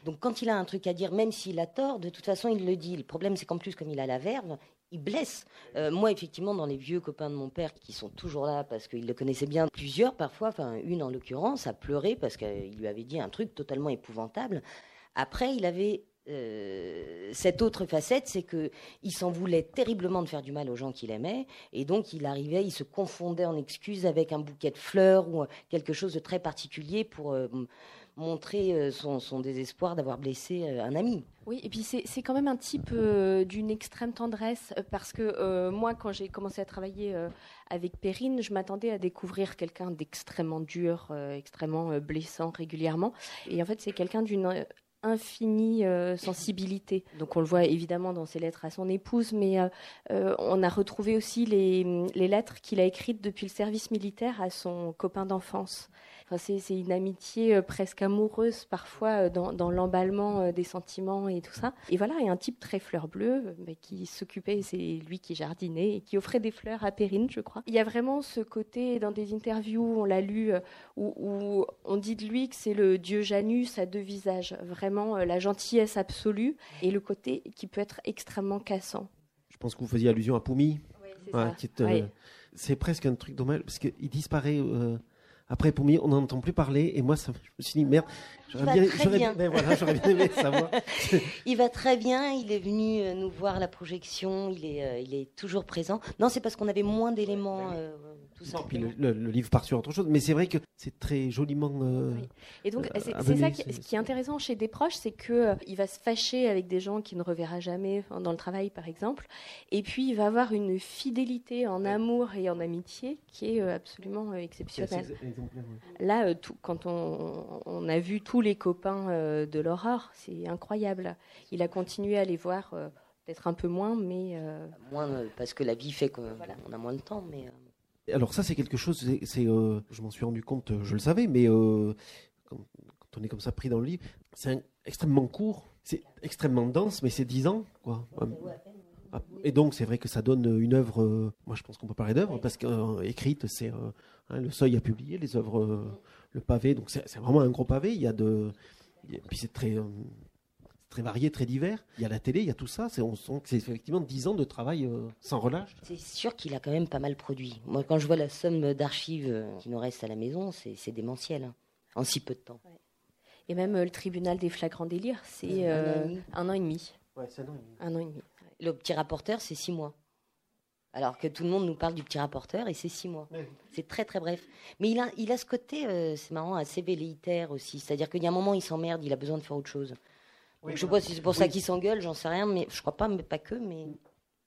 Donc quand il a un truc à dire, même s'il a tort, de toute façon, il le dit. Le problème, c'est qu'en plus, comme il a la verve, il blesse. Euh, moi, effectivement, dans les vieux copains de mon père qui sont toujours là parce qu'ils le connaissaient bien, plusieurs parfois, enfin une en l'occurrence, a pleuré parce qu'il lui avait dit un truc totalement épouvantable. Après, il avait euh, cette autre facette, c'est que il s'en voulait terriblement de faire du mal aux gens qu'il aimait, et donc il arrivait, il se confondait en excuses avec un bouquet de fleurs ou quelque chose de très particulier pour euh, montrer euh, son, désespoir d'avoir blessé euh, un ami. Oui, et puis c'est quand même un type euh, d'une extrême tendresse, parce que moi, quand j'ai commencé à travailler avec Perrine, je m'attendais à découvrir quelqu'un d'extrêmement dur, extrêmement blessant régulièrement. Et en fait, c'est quelqu'un d'une infinie sensibilité. Donc on le voit évidemment dans ses lettres à son épouse, mais on a retrouvé aussi les lettres qu'il a écrites depuis le service militaire à son copain d'enfance c'est une amitié euh, presque amoureuse parfois euh, dans, l'emballement euh, des sentiments et tout ça. Et voilà, il y a un type très fleur bleue qui s'occupait, c'est lui qui jardinait et qui offrait des fleurs à Perrine, je crois. Il y a vraiment ce côté dans des interviews, on l'a lu, où, on dit de lui que c'est le dieu Janus à deux visages, vraiment la gentillesse absolue et le côté qui peut être extrêmement cassant. Je pense que vous faisiez allusion à Poumi. c'est presque un truc dommage parce qu'il disparaît après, pour on n'entend plus parler. Et moi, ça, je me suis dit, merde, j'aurais bien, ben voilà, bien aimé savoir. il va très bien. Il est venu euh, nous voir la projection. Il est, euh, il est toujours présent. Non, c'est parce qu'on avait moins d'éléments. Euh, puis le, livre part sur autre chose, mais c'est vrai que c'est très joliment. Euh, et donc c'est ça qui, ce qui est intéressant chez des proches, c'est que il va se fâcher avec des gens qu'il ne reverra jamais dans le travail, par exemple, et puis il va avoir une fidélité en amour et en amitié qui est absolument exceptionnelle. Là, tout, quand on, on, a vu tous les copains de l'horreur, c'est incroyable. Il a continué à les voir. Peut-être un peu moins, mais... Moins parce que la vie fait qu'on a moins de temps, mais... Alors ça, c'est quelque chose, c'est, euh, je m'en suis rendu compte, je le savais, mais euh, quand, on est comme ça pris dans le livre, c'est extrêmement court, c'est extrêmement dense, mais c'est 10 ans, quoi. Et donc, c'est vrai que ça donne une œuvre. Euh, moi, je pense qu'on peut parler d'œuvre parce qu'écrite, c'est hein, le Seuil a publié les œuvres, le pavé. Donc, c'est vraiment un gros pavé. Il y a de, et puis c'est très très varié, très divers. Il y a la télé, il y a tout ça. C'est, on sent que c'est effectivement 10 ans de travail euh, sans relâche. C'est sûr qu'il a quand même pas mal produit. Moi, quand je vois la somme d'archives euh, qui nous reste à la maison, c'est, démentiel, hein, en si peu de temps. Et même euh, le tribunal des flagrants délires, c'est un, an et demi. Ouais, c'est un an et demi. Un an et demi. Le petit rapporteur, c'est 6 mois. Alors que tout le monde nous parle du petit rapporteur et c'est 6 mois. C'est très très bref. Mais il a, il a ce côté, c'est marrant, assez velléitaire aussi. C'est-à-dire qu'il y a un moment, il s'emmerde, il a besoin de faire autre chose je ne sais pas si c'est pour ça qu'il s'engueule, j'en sais rien, mais je crois pas, mais pas que, mais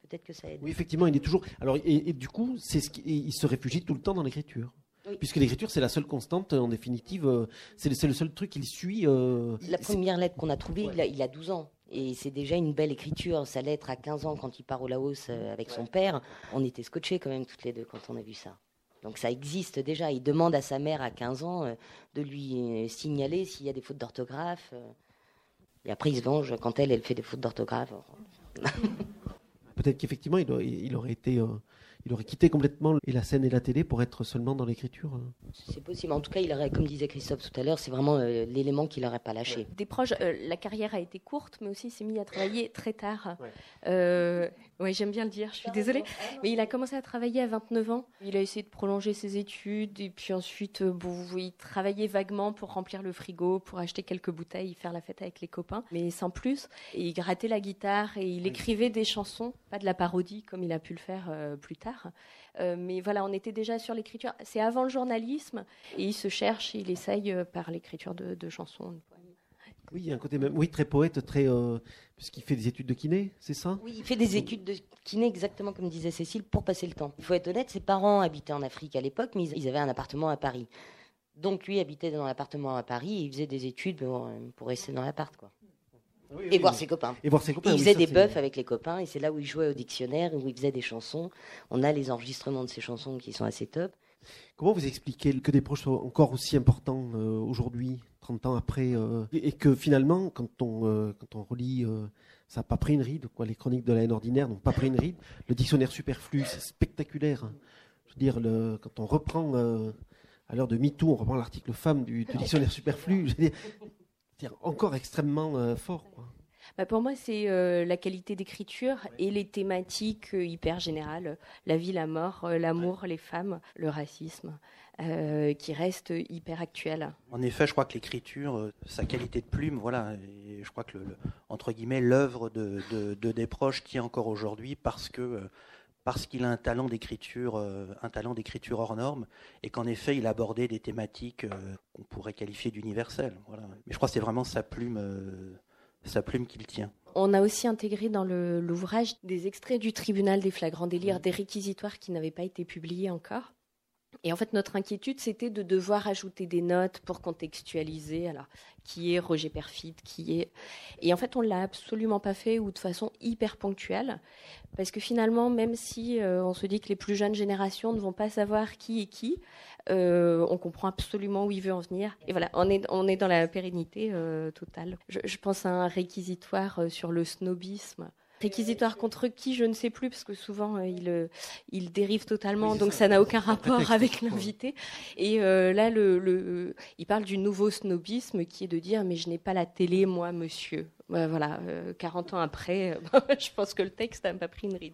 peut-être que ça aide. Oui, effectivement, il est toujours. Alors, et, du coup, c'est ce il se réfugie tout le temps dans l'écriture. Puisque l'écriture, c'est la seule constante, en définitive, euh, c'est le, le, seul truc qu'il suit. Euh, la première lettre qu'on a trouvée, il, a, 12 ans. Et c'est déjà une belle écriture. Sa lettre à 15 ans, quand il part au Laos euh, avec son père, on était scotchés quand même toutes les deux quand on a vu ça. Donc ça existe déjà. Il demande à sa mère à 15 ans de lui signaler s'il y a des fautes d'orthographe. Et après, il se venge quand elle, elle fait des fautes d'orthographe. Peut-être qu'effectivement, il, aurait été euh, il aurait quitté complètement et la scène et la télé pour être seulement dans l'écriture. C'est possible. En tout cas, il aurait, comme disait Christophe tout à l'heure, c'est vraiment euh, l'élément qu'il n'aurait pas lâché. Des proches, euh, la carrière a été courte, mais aussi il s'est mis à travailler très tard. Euh, oui, j'aime bien le dire, je suis désolée. Mais il a commencé à travailler à 29 ans. Il a essayé de prolonger ses études et puis ensuite, bon, il travaillait vaguement pour remplir le frigo, pour acheter quelques bouteilles, faire la fête avec les copains, mais sans plus. Et il grattait la guitare et il écrivait des chansons, pas de la parodie comme il a pu le faire plus tard. Euh, mais voilà, on était déjà sur l'écriture. C'est avant le journalisme et il se cherche, il essaye euh, par l'écriture de, chansons. Oui, il y a un côté même, oui, très poète, très, euh, puisqu'il fait des études de kiné, c'est ça? Oui, il fait des études de kiné exactement comme disait Cécile pour passer le temps. Il faut être honnête, ses parents habitaient en Afrique à l'époque, mais ils avaient un appartement à Paris. Donc lui habitait dans l'appartement à Paris et il faisait des études pour, pour rester dans l'appart, quoi. et voir ses copains. Et voir ses copains. il faisait ça, des bœufs avec les copains et c'est là où il jouait au dictionnaire, où il faisait des chansons. On a les enregistrements de ces chansons qui sont assez top. Comment vous expliquez que des proches soient encore aussi importants euh, aujourd'hui, 30 ans après, euh, et que finalement, quand on, euh, relit, ça n'a pas pris une ride, quoi, les chroniques de la haine ordinaire n'ont pas pris une ride, le dictionnaire superflu, c'est spectaculaire. hein. Je veux dire, quand on reprend, à l'heure de MeToo, on reprend l'article femme du, dictionnaire superflu, je veux dire, c'est encore extrêmement fort. Bah, pour moi, c'est euh, la qualité d'écriture et les thématiques euh, hyper générales, la vie, la mort, euh, l'amour, les femmes, le racisme, qui restent hyper actuels. En effet, je crois que l'écriture, sa qualité de plume, voilà, et je crois que le, le- entre guillemets l'œuvre de, de, de Desproges tient encore aujourd'hui parce que parce qu'il a un talent d'écriture, un talent d'écriture hors norme, et qu'en effet, il a abordé des thématiques qu'on pourrait qualifier d'universelles. Voilà. Mais je crois que c'est vraiment sa plume, sa plume qu'il tient. On a aussi intégré dans l'ouvrage des extraits du tribunal des flagrants délires, des réquisitoires qui n'avaient pas été publiés encore. Et en fait, notre inquiétude, c'était de devoir ajouter des notes pour contextualiser. Alors, qui est Roger Perfit, qui est. Et en fait, on l'a absolument pas fait ou de façon hyper ponctuelle, parce que finalement, même si euh, on se dit que les plus jeunes générations ne vont pas savoir qui est qui, euh, on comprend absolument où il veut en venir. Et voilà, on est, on est dans la pérennité euh, totale. Je, pense à un réquisitoire sur le snobisme. Réquisitoire contre qui, je ne sais plus, parce que souvent euh, il, euh, il dérive totalement, Oui, donc ça. ça n'a aucun rapport avec l'invité. Et euh, là, le, le- il parle du nouveau snobisme qui est de dire Mais je n'ai pas la télé, moi, monsieur. Ouais, voilà, euh, 40 ans après, je pense que le texte n'a pas pris une ride.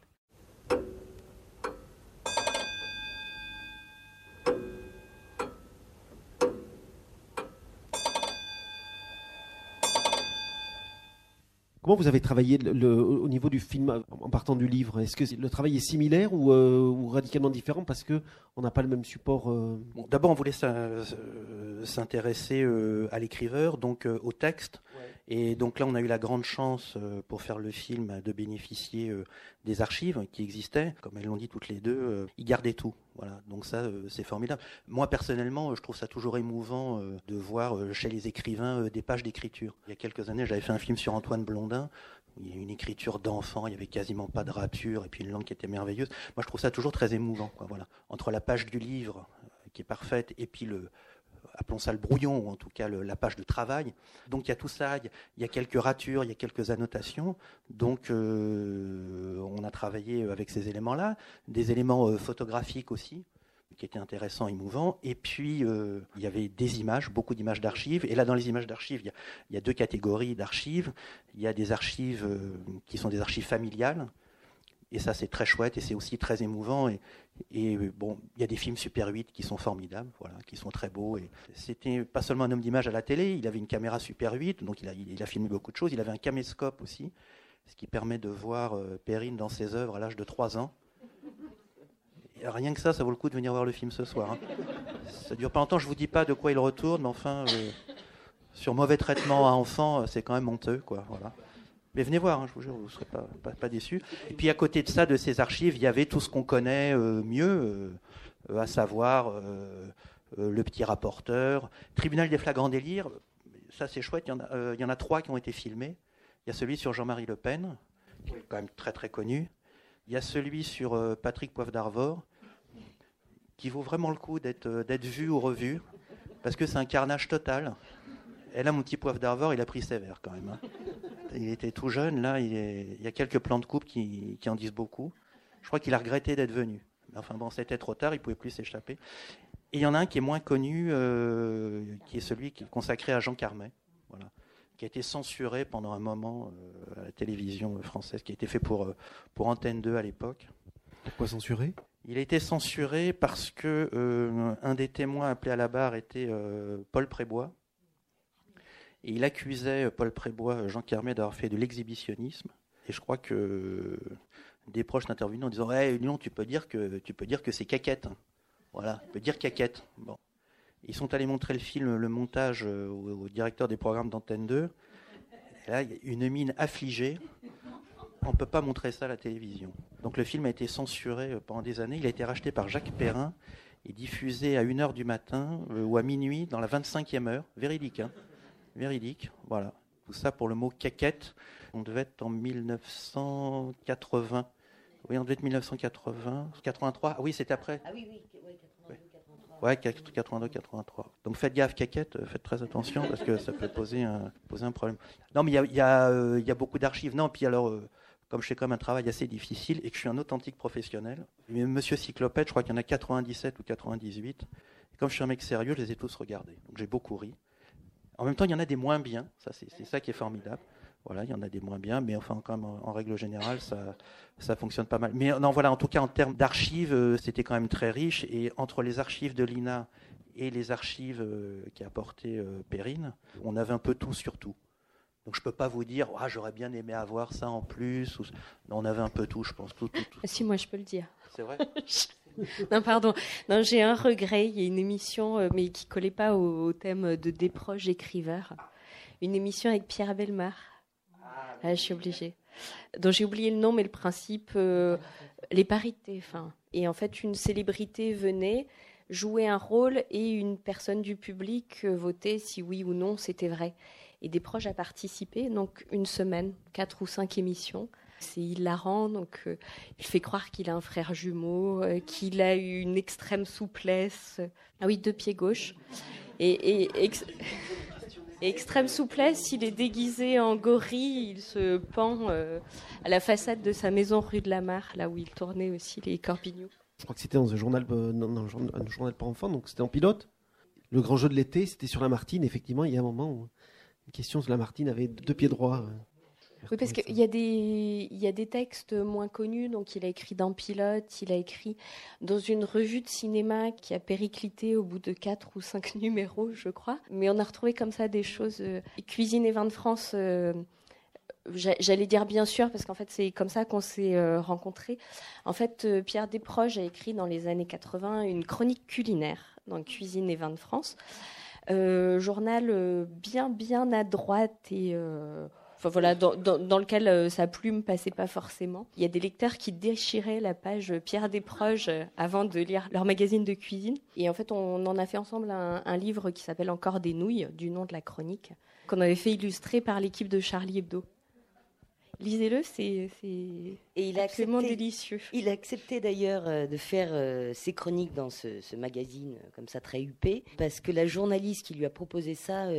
Comment vous avez travaillé au niveau du film en partant du livre? Est-ce que le travail est similaire ou, euh, ou radicalement différent parce que on n'a pas le même support euh, D'abord, on voulait euh, s'intéresser à l'écriveur, donc au texte. Et donc là, on a eu la grande chance euh, pour faire le film de bénéficier euh, des archives qui existaient. Comme elles l'ont dit toutes les deux, euh, ils gardaient tout. Voilà. Donc ça, c'est formidable. Moi, personnellement, je trouve ça toujours émouvant de voir chez les écrivains des pages d'écriture. Il y a quelques années, j'avais fait un film sur Antoine Blondin. Il y a une écriture d'enfant, il y avait quasiment pas de rature, et puis une langue qui était merveilleuse. Moi, je trouve ça toujours très émouvant. Voilà. Entre la page du livre, qui est parfaite, et puis le, appelons ça le brouillon, ou en tout cas la page de travail. Donc il y a tout ça, il y a, quelques ratures, il y a quelques annotations. Donc euh, on a travaillé avec ces éléments-là, des éléments euh, photographiques aussi qui étaient intéressants, émouvants. Et puis, euh, il y avait des images, beaucoup d'images d'archives. Et là, dans les images d'archives, il y a, deux catégories d'archives. Il y a des archives qui sont des archives familiales. Et ça, c'est très chouette et c'est aussi très émouvant. Et, euh, bon, il y a des films Super 8 qui sont formidables, voilà, qui sont très beaux. Et c'était pas seulement un homme d'image à la télé, il avait une caméra Super 8, donc il a, il a filmé beaucoup de choses. Il avait un caméscope aussi, ce qui permet de voir euh, Perrine dans ses œuvres à l'âge de 3 ans. Rien que ça, ça vaut le coup de venir voir le film ce soir. hein. Ça dure pas longtemps, je vous dis pas de quoi il retourne, mais enfin, euh, sur mauvais traitement à enfants, c'est quand même honteux, quoi. Voilà. Mais venez voir, hein, je vous jure, vous ne serez pas, déçus. Et puis à côté de ça, de ces archives, il y avait tout ce qu'on connaît euh, mieux, euh, euh, à savoir le petit rapporteur, tribunal des flagrants délires. Ça, c'est chouette. Il y, en a, trois qui ont été filmés. Il y a celui sur Jean-Marie Le Pen, qui est quand même très très connu. Il y a celui sur Patrick Poivre d'Arvor, qui vaut vraiment le coup d'être d'être vu ou revu, parce que c'est un carnage total. Et là, mon petit Poivre d'Arvor, il a pris sévère quand même. hein. Il était tout jeune, là, il, est- il y a quelques plans de coupe qui, qui en disent beaucoup. Je crois qu'il a regretté d'être venu. Enfin bon, c'était trop tard, il pouvait plus s'échapper. Et il y en a un qui est moins connu, euh, qui est celui qui est consacré à Jean Carmet, voilà, qui a été censuré pendant un moment euh, à la télévision française, qui a été fait pour, euh, pour Antenne 2 à l'époque. Pourquoi censuré? Il a été censuré parce que euh, un des témoins appelé à la barre était Paul Prébois. Et il accusait euh, Paul Prébois, euh, Jean Carmet, d'avoir fait de l'exhibitionnisme. Et je crois que euh, des proches intervenus en disant hey, non, tu peux dire que tu peux dire que c'est caquette. Voilà, tu peux dire caquette. Bon. Ils sont allés montrer le film, le montage au, directeur des programmes d'Antenne 2. Et là, il a une mine affligée. On ne peut pas montrer ça à la télévision. Donc le film a été censuré pendant des années. Il a été racheté par Jacques Perrin et diffusé à 1h du matin ou à minuit dans la 25e heure. Véridique, hein Véridique, voilà. tout ça pour le mot caquette. On devait être en 1980. Oui, on devait être 1980, 83. Ah oui, c'était après. Ah oui, oui, Ouais, 82, 83. Donc faites gaffe, caquette, euh, faites très attention parce que ça peut poser un, poser un problème. Non, mais il y a, euh, y a, beaucoup d'archives. Non, puis alors, euh, comme je fais comme un travail assez difficile et que je suis un authentique professionnel, Monsieur Cyclopède, je crois qu'il y en a 97 ou 98. Et comme je suis un mec sérieux, je les ai tous regardés. Donc j'ai beaucoup ri. En même temps, il y en a des moins bien. Ça, c'est ça qui est formidable. Voilà, il y en a des moins bien, mais enfin, quand même, en, règle générale, ça, ça fonctionne pas mal. Mais non, voilà, en tout cas, en termes d'archives, euh, c'était quand même très riche. Et entre les archives de l'INA et les archives euh, qui a apporté euh, Perrine, on avait un peu tout sur tout. Donc je peux pas vous dire, ah, j'aurais bien aimé avoir ça en plus. on avait un peu tout, je pense. Tout, tout, ah, Si, moi, je peux le dire. C'est vrai? non, pardon. Non, j'ai un regret. Il y a une émission, mais qui collait pas au, thème de des proches écriveurs. Une émission avec Pierre Belmar ah, je suis obligée. Donc j'ai oublié le nom, mais le principe, euh, les parités. Et en fait, une célébrité venait jouer un rôle et une personne du public euh, votait si oui ou non c'était vrai. Et des proches à participer, donc une semaine, quatre ou cinq émissions. C'est hilarant, donc euh, il fait croire qu'il a un frère jumeau, qu'il a une extrême souplesse. Ah oui, deux pieds gauche. Et, extrême souplesse, il est déguisé en gorille, il se pend euh, à la façade de sa maison rue de la Mare, là où il tournait aussi les corpignons. Je crois que c'était dans un journal, euh, pour enfants, donc c'était en pilote. Le grand jeu de l'été, c'était sur la Martine. Effectivement, il y a un moment où une question sur la Martine avait deux pieds droits. Oui, parce qu'il y, a des, il y a des textes moins connus. Donc, il a écrit dans Pilote, il a écrit dans une revue de cinéma qui a périclité au bout de quatre ou cinq numéros, je crois. Mais on a retrouvé comme ça des choses. Euh, Cuisine et vin de France. Euh, j'allais dire bien sûr, parce qu'en fait, c'est comme ça qu'on s'est euh, rencontrés. En fait, Pierre Desproges a écrit dans les années 80 une chronique culinaire dans Cuisine et vin de France. journal bien, bien à droite et enfin voilà, dans, dans, lequel euh, sa plume passait pas forcément. Il y a des lecteurs qui déchiraient la page Pierre Desproges euh, avant de lire leur magazine de cuisine. Et en fait, on en a fait ensemble un, un livre qui s'appelle Encore des nouilles, du nom de la chronique, qu'on avait fait illustrer par l'équipe de Charlie Hebdo. Lisez-le, c'est absolument délicieux. Il a accepté d'ailleurs euh, de faire euh, ses chroniques dans ce, magazine euh, comme ça très huppé, parce que la journaliste qui lui a proposé ça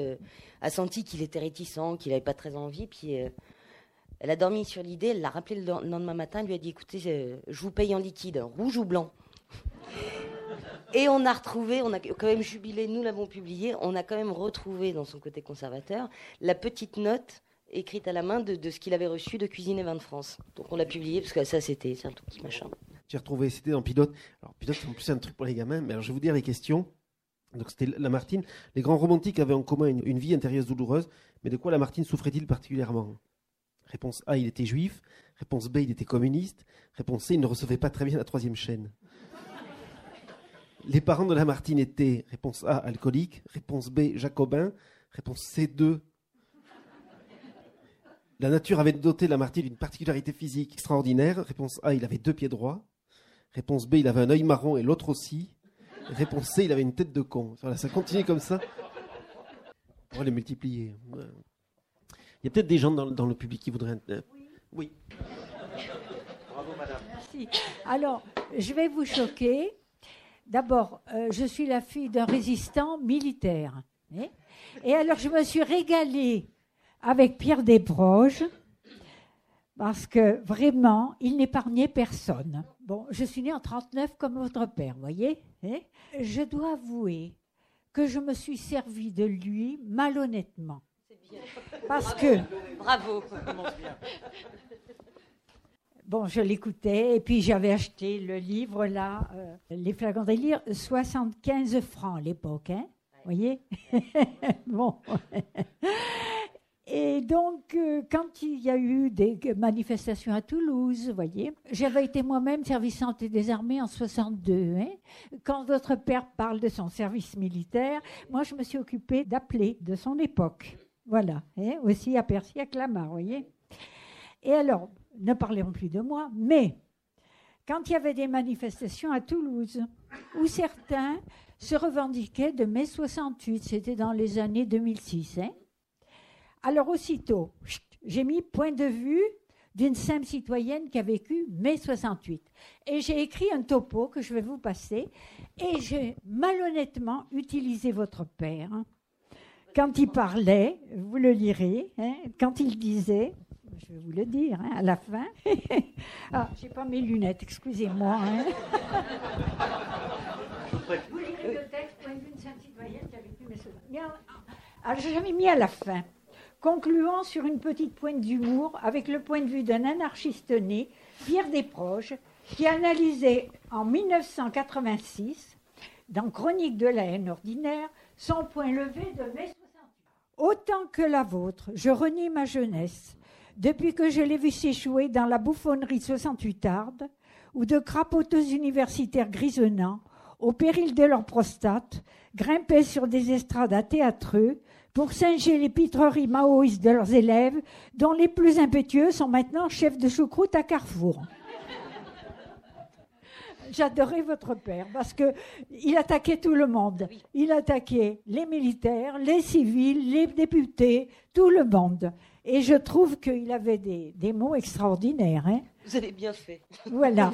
a senti qu'il était réticent, qu'il n'avait pas très envie, puis elle a dormi sur l'idée, elle l'a rappelé le lendemain matin, elle lui a dit écoutez, je vous paye en liquide, rouge ou blanc et on a retrouvé, on a quand même jubilé, nous l'avons publié, on a quand même retrouvé dans son côté conservateur la petite note écrite à la main de, ce qu'il avait reçu de Cuisine et Vin de France. Donc on l'a publié parce que ça c'était un tout petit machin. J'ai retrouvé, c'était dans Pilote. Alors Pilote c'est en plus un truc pour les gamins, mais alors je vais vous dire les questions. Donc c'était Lamartine. Les grands romantiques avaient en commun une, vie intérieure douloureuse, mais de quoi Lamartine souffrait-il particulièrement? Réponse A, il était juif. Réponse B, il était communiste. Réponse C, il ne recevait pas très bien la troisième chaîne. Les parents de Lamartine étaient, réponse A, alcooliques. Réponse B, jacobin. Réponse C, 2, la nature avait doté Lamartine d'une particularité physique extraordinaire. Réponse A, il avait deux pieds droits. Réponse B, il avait un œil marron et l'autre aussi. Réponse C, il avait une tête de con. Voilà, ça continue comme ça. On va les multiplier. Il y a peut-être des gens dans, le public qui voudraient. Euh, oui. Bravo, madame. Merci. Alors, je vais vous choquer. D'abord, euh, je suis la fille d'un résistant militaire. Hein. Et alors, je me suis régalée avec Pierre Desproges, parce que vraiment, il n'épargnait personne. Bon, je suis née en 39 comme votre père, voyez hein Je dois avouer que je me suis servi de lui malhonnêtement. Bien. Parce que... Bravo. Bon, je l'écoutais et puis j'avais acheté le livre là, euh, Les Flagons délire, 75 francs à l'époque, hein, voyez Bon. Et donc, euh, quand il y a eu des manifestations à Toulouse, voyez, j'avais été moi-même servicante des armées en 62. Hein. Quand votre père parle de son service militaire, moi, je me suis occupée d'appeler de son époque. Voilà, hein, aussi à Percy, à Clamart, voyez. Et alors, ne parlons plus de moi, mais quand il y avait des manifestations à Toulouse, où certains se revendiquaient de mai 68, c'était dans les années 2006, hein, Alors aussitôt, j'ai mis point de vue d'une simple citoyenne qui a vécu mai 68. Et j'ai écrit un topo que je vais vous passer. Et j'ai malhonnêtement utilisé votre père. Hein. Quand il parlait, vous le lirez, hein, quand il disait, je vais vous le dire hein, à la fin. ah, j'ai pas mes lunettes, excusez-moi. vous lirez le texte, point de vue d'une simple citoyenne qui a vécu mai 68. Alors, j'avais mis à la fin concluant sur une petite pointe d'humour avec le point de vue d'un anarchiste né, Pierre Desproges, qui analysait en 1986, dans Chronique de la haine ordinaire, son point levé de mai 68. Autant que la vôtre, je renie ma jeunesse, depuis que je l'ai vu s'échouer dans la bouffonnerie 68 arde, ou de crapoteux universitaires grisonnants, au péril de leur prostate, grimpaient sur des estrades à théâtreux, pour singer les pitreries maoïstes de leurs élèves, dont les plus impétueux sont maintenant chefs de choucroute à Carrefour. J'adorais votre père parce que il attaquait tout le monde. Il attaquait les militaires, les civils, les députés, tout le monde. Et je trouve qu'il avait des, mots extraordinaires. Hein. Vous avez bien fait. Voilà.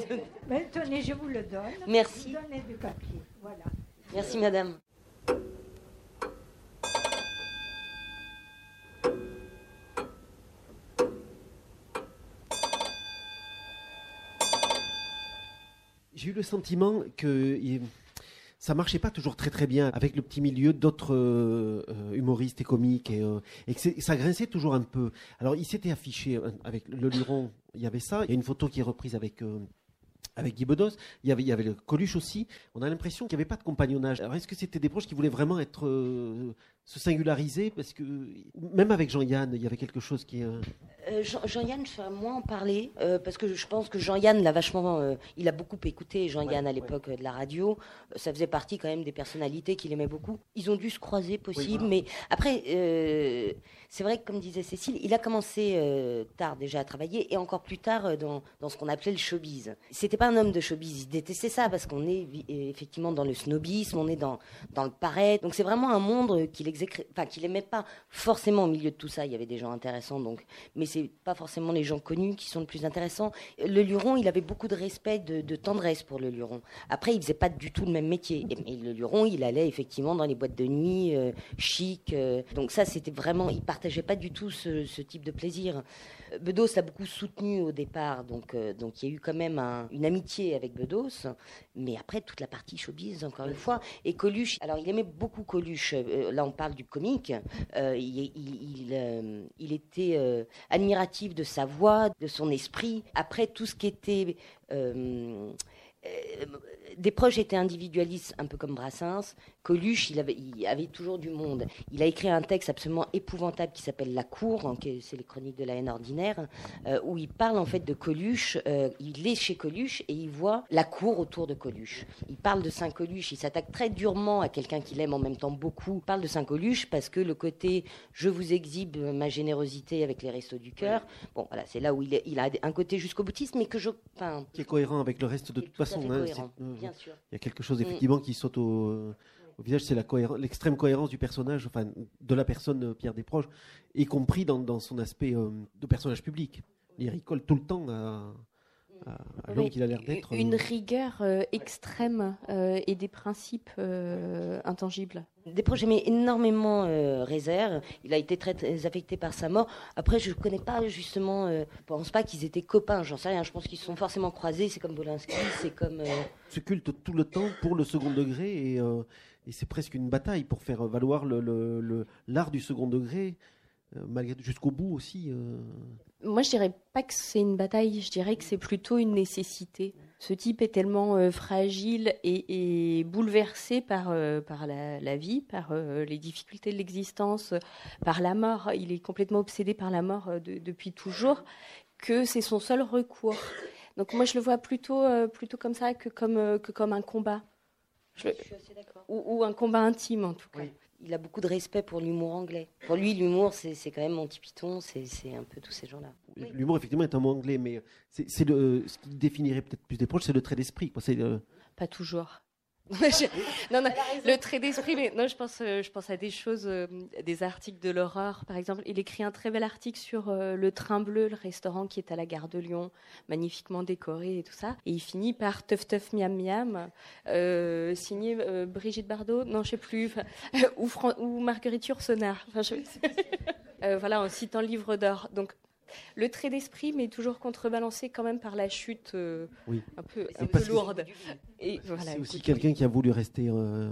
Mais, tenez, je vous le donne. Merci. Donnez du papier. Voilà. Merci, madame. Le sentiment que ça marchait pas toujours très très bien avec le petit milieu d'autres euh, humoristes et comiques et, euh, que ça grinçait toujours un peu. Alors il s'était affiché euh, avec le Luron, il y avait ça. Il y a une photo qui est reprise avec avec Guy Bedos. Il y avait, il y avait le Coluche aussi. On a l'impression qu'il n'y avait pas de compagnonnage. Alors, est-ce que c'était des proches qui voulaient vraiment être, se singulariser Parce que même avec Jean-Yann, il y avait quelque chose qui. Euh... euh Jean-Yann, je vais moins en parler euh, parce que je pense que Jean-Yann l'a vachement. il a beaucoup écouté Jean-Yann à l'époque de la radio. Ça faisait partie quand même des personnalités qu'il aimait beaucoup. Ils ont dû se croiser possible, mais après c'est vrai que, comme disait Cécile, il a commencé euh, tard déjà à travailler et encore plus tard euh, dans, dans, ce qu'on appelait le showbiz. C'était pas un homme de showbiz, il détestait ça parce qu'on est effectivement dans le snobisme, on est dans, dans le paraître. Donc c'est vraiment un monde qu'il qu'il aimait pas forcément au milieu de tout ça. Il y avait des gens intéressants, donc, mais c'est pas forcément les gens connus qui sont le plus intéressants. Le Luron, il avait beaucoup de respect, de, tendresse pour le Luron. Après, il faisait pas du tout le même métier. Et, le Luron, il allait effectivement dans les boîtes de nuit, euh, chic. donc ça, c'était vraiment, il partageait pas du tout ce, type de plaisir. Bedos l'a beaucoup soutenu au départ, donc euh, donc il y a eu quand même une amitié avec Bedos, mais après toute la partie showbiz encore une fois. Et Coluche, alors il aimait beaucoup Coluche. Euh, là on parle du comique. Euh, il, il, il, était admiratif de sa voix, de son esprit. Après tout ce qui était des proches étaient individualistes, un peu comme Brassens. Coluche, il avait, il avait toujours du monde. Il a écrit un texte absolument épouvantable qui s'appelle La Cour, hein, c'est les chroniques de la haine ordinaire, euh, où il parle en fait de Coluche. Euh, il est chez Coluche et il voit la cour autour de Coluche. Il parle de Saint-Coluche, il s'attaque très durement à quelqu'un qu'il aime en même temps beaucoup. Il parle de Saint-Coluche parce que le côté je vous exhibe ma générosité avec les restos du cœur, bon voilà, c'est là où il, il, a un côté jusqu'au boutiste, mais que je. Qui est cohérent avec le reste de toute façon. Hein, il y a quelque chose effectivement qui saute au, visage, c'est l'extrême cohérence du personnage, enfin de la personne euh, Pierre Desproges, y compris dans, son aspect euh, de personnage public. Il rigole tout le temps à, l'homme qu'il a l'air d'être. Une euh. rigueur extrême et des principes intangibles. Des projets, mais énormément réserve. Il a été très, affecté par sa mort. Après, je ne connais pas justement. je ne pense pas qu'ils étaient copains. J'en sais rien. Je pense qu'ils se sont forcément croisés. C'est comme Bolinski, c'est comme. Se culte tout le temps pour le second degré et et c'est presque une bataille pour faire valoir l'art le, le, du second degré, euh, malgré jusqu'au bout aussi. Euh. Moi, je dirais pas que c'est une bataille, je dirais que c'est plutôt une nécessité. Ce type est tellement euh, fragile et, bouleversé par, par la, vie, par les difficultés de l'existence, par la mort. Il est complètement obsédé par la mort depuis toujours, que c'est son seul recours. Donc moi, je le vois plutôt, plutôt comme ça que comme, que comme un combat. Je, suis assez d'accord. Ou, un combat intime, en tout cas. Il a beaucoup de respect pour l'humour anglais. Pour lui, l'humour, c'est quand même Monty Python, c'est un peu tous ces gens-là. L'humour, effectivement, est un mot anglais, mais c'est ce qui définirait peut-être plus des proches, c'est le trait d'esprit. Pas toujours. non, non, le trait d'esprit, mais non, je pense, euh, je pense à des choses, euh, des articles de l'horreur, par exemple. Il écrit un très bel article sur euh, le Train Bleu, le restaurant qui est à la gare de Lyon, magnifiquement décoré et tout ça. Et il finit par Teuf Teuf Miam Miam, signé Brigitte Bardot, non, je sais plus, ou, ou Marguerite Yourcenar. Enfin, voilà, en citant le livre d'or. Donc, le trait d'esprit, mais toujours contrebalancé quand même par la chute euh, un peu, lourde. c'est aussi quelqu'un qui a voulu rester euh,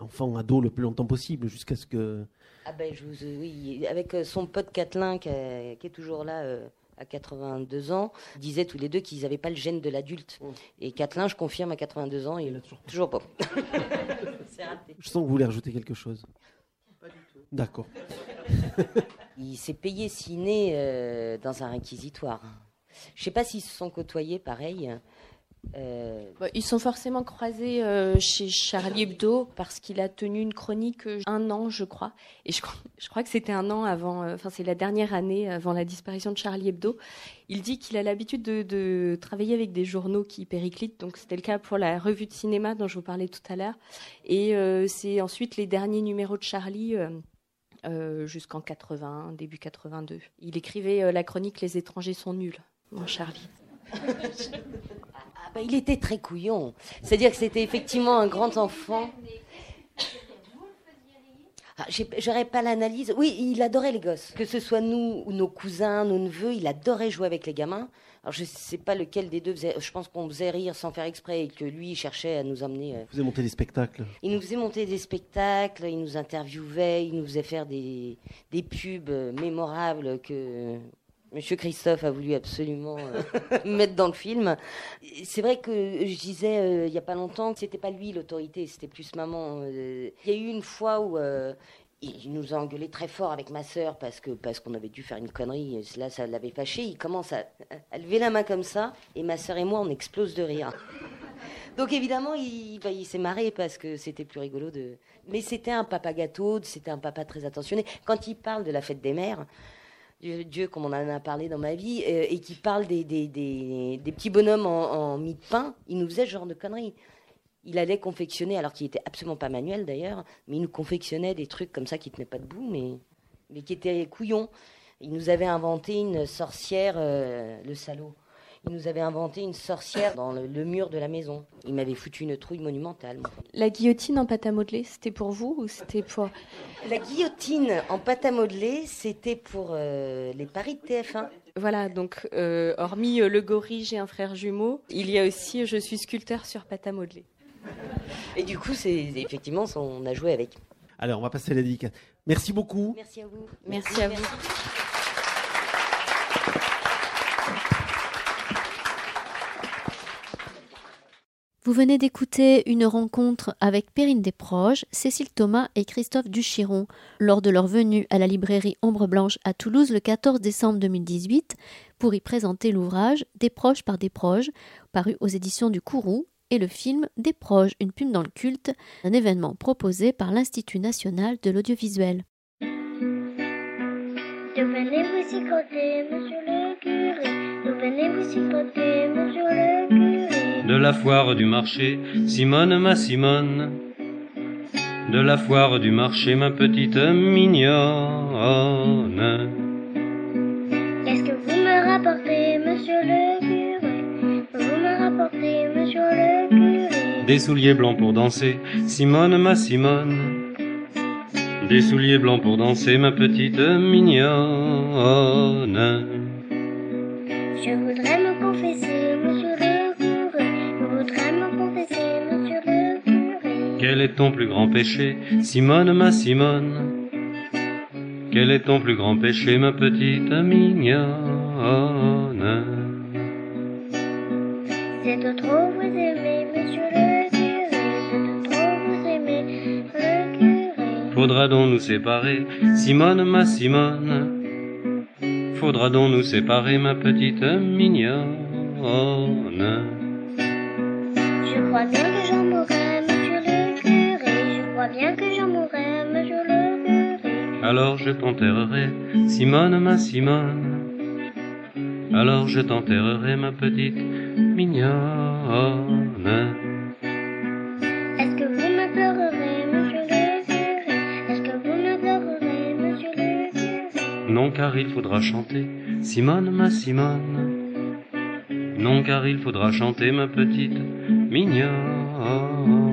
enfant, ado le plus longtemps possible, jusqu'à ce que. Ah ben, je oui, avec euh, son pote Catelin qui, est toujours là. à 82 ans, disaient tous les deux qu'ils n'avaient pas le gène de l'adulte. Et Catelin, je confirme, à 82 ans, il, n'a toujours, toujours pas. Je sens que vous voulez rajouter quelque chose. Pas du tout. D'accord. il s'est payé ciné euh, dans un réquisitoire. Je ne sais pas s'ils se sont côtoyés, pareil. Euh, bah, ils sont forcément croisés euh, chez Charlie Hebdo parce qu'il a tenu une chronique un an, je crois. Et je, crois que c'était un an avant, enfin c'est la dernière année avant la disparition de Charlie Hebdo. Il dit qu'il a l'habitude de, de, travailler avec des journaux qui périclitent. Donc c'était le cas pour la revue de cinéma dont je vous parlais tout à l'heure. Et c'est ensuite les derniers numéros de Charlie euh, jusqu'en 80, début 82. Il écrivait euh, la chronique Les étrangers sont nuls, mon Charlie. Ah, bah, il était très couillon. C'est-à-dire que c'était effectivement un grand enfant. Ah, J'aurais pas l'analyse. Oui, il adorait les gosses. Que ce soit nous ou nos cousins, nos neveux, il adorait jouer avec les gamins. Alors je ne sais pas lequel des deux faisait. Je pense qu'on faisait rire sans faire exprès et que lui cherchait à nous amener. Euh, il faisait monter des spectacles. Il nous faisait monter des spectacles, il nous interviewait, il nous faisait faire des, des pubs mémorables que Monsieur Christophe a voulu absolument euh, mettre dans le film. C'est vrai que je disais euh, il n'y a pas longtemps que c'était pas lui l'autorité, c'était plus maman. Il y a eu une fois où il nous a engueulé très fort avec ma sœur parce que parce qu'on avait dû faire une connerie. Là, ça l'avait fâché. Il commence à, lever la main comme ça, et ma sœur et moi, on explose de rire. Donc évidemment, il, bah, il s'est marré parce que c'était plus rigolo de. Mais c'était un papa gâteau, c'était un papa très attentionné. Quand il parle de la fête des mères, Dieu, comme on en a parlé dans ma vie, euh, et qu'il parle des, des, des, des, petits bonhommes en, en mie de pain, il nous faisait ce genre de conneries il allait confectionner, alors qu'il était absolument pas manuel d'ailleurs, mais il nous confectionnait des trucs comme ça qui tenaient pas debout, mais, mais qui étaient couillons. Il nous avait inventé une sorcière, euh, le salaud. Il nous avait inventé une sorcière dans le, mur de la maison. Il m'avait foutu une trouille monumentale. La guillotine en pâte à modeler, c'était pour vous ou c'était pour... La guillotine en pâte à modeler, c'était pour euh, les paris de TF1. Voilà, donc euh, hormis le gorille, j'ai un frère jumeau, il y a aussi Je suis sculpteur sur pâte à modeler. Et du coup, c'est effectivement, on a joué avec. Alors, on va passer à la dédicace. Merci beaucoup. Merci à vous. Merci, à vous. Vous venez d'écouter une rencontre avec Perrine Desproges, Cécile Thomas et Christophe Duchiron lors de leur venue à la librairie Ombre Blanche à Toulouse le 14 décembre 2018 pour y présenter l'ouvrage Des proches par des proches, paru aux éditions du Kourou et le film Des proches, une pub dans le culte, un événement proposé par l'Institut national de l'audiovisuel. Devenez vous y monsieur le curé. Devenez vous y monsieur le curé. De la foire du marché, Simone ma Simone. De la foire du marché, ma petite mignonne. Qu'est-ce que vous me rapportez, monsieur le curé? Vous me rapportez, monsieur le des souliers blancs pour danser, Simone ma Simone. Des souliers blancs pour danser, ma petite mignonne. Je voudrais me confesser, monsieur le curé. Je voudrais me confesser, monsieur le curé. Quel est ton plus grand péché, Simone ma Simone? Quel est ton plus grand péché, ma petite mignonne? C'est de trop vous aimer, monsieur le Faudra donc nous séparer, Simone, ma Simone. Faudra donc nous séparer, ma petite mignonne. Je crois bien que j'en mourrai, monsieur le curé. Je crois bien que j'en mourrai, monsieur le curé. Alors je t'enterrerai, Simone, ma Simone. Alors je t'enterrerai, ma petite mignonne. Car il faudra chanter, Simone, ma Simone. Non car il faudra chanter, ma petite mignonne.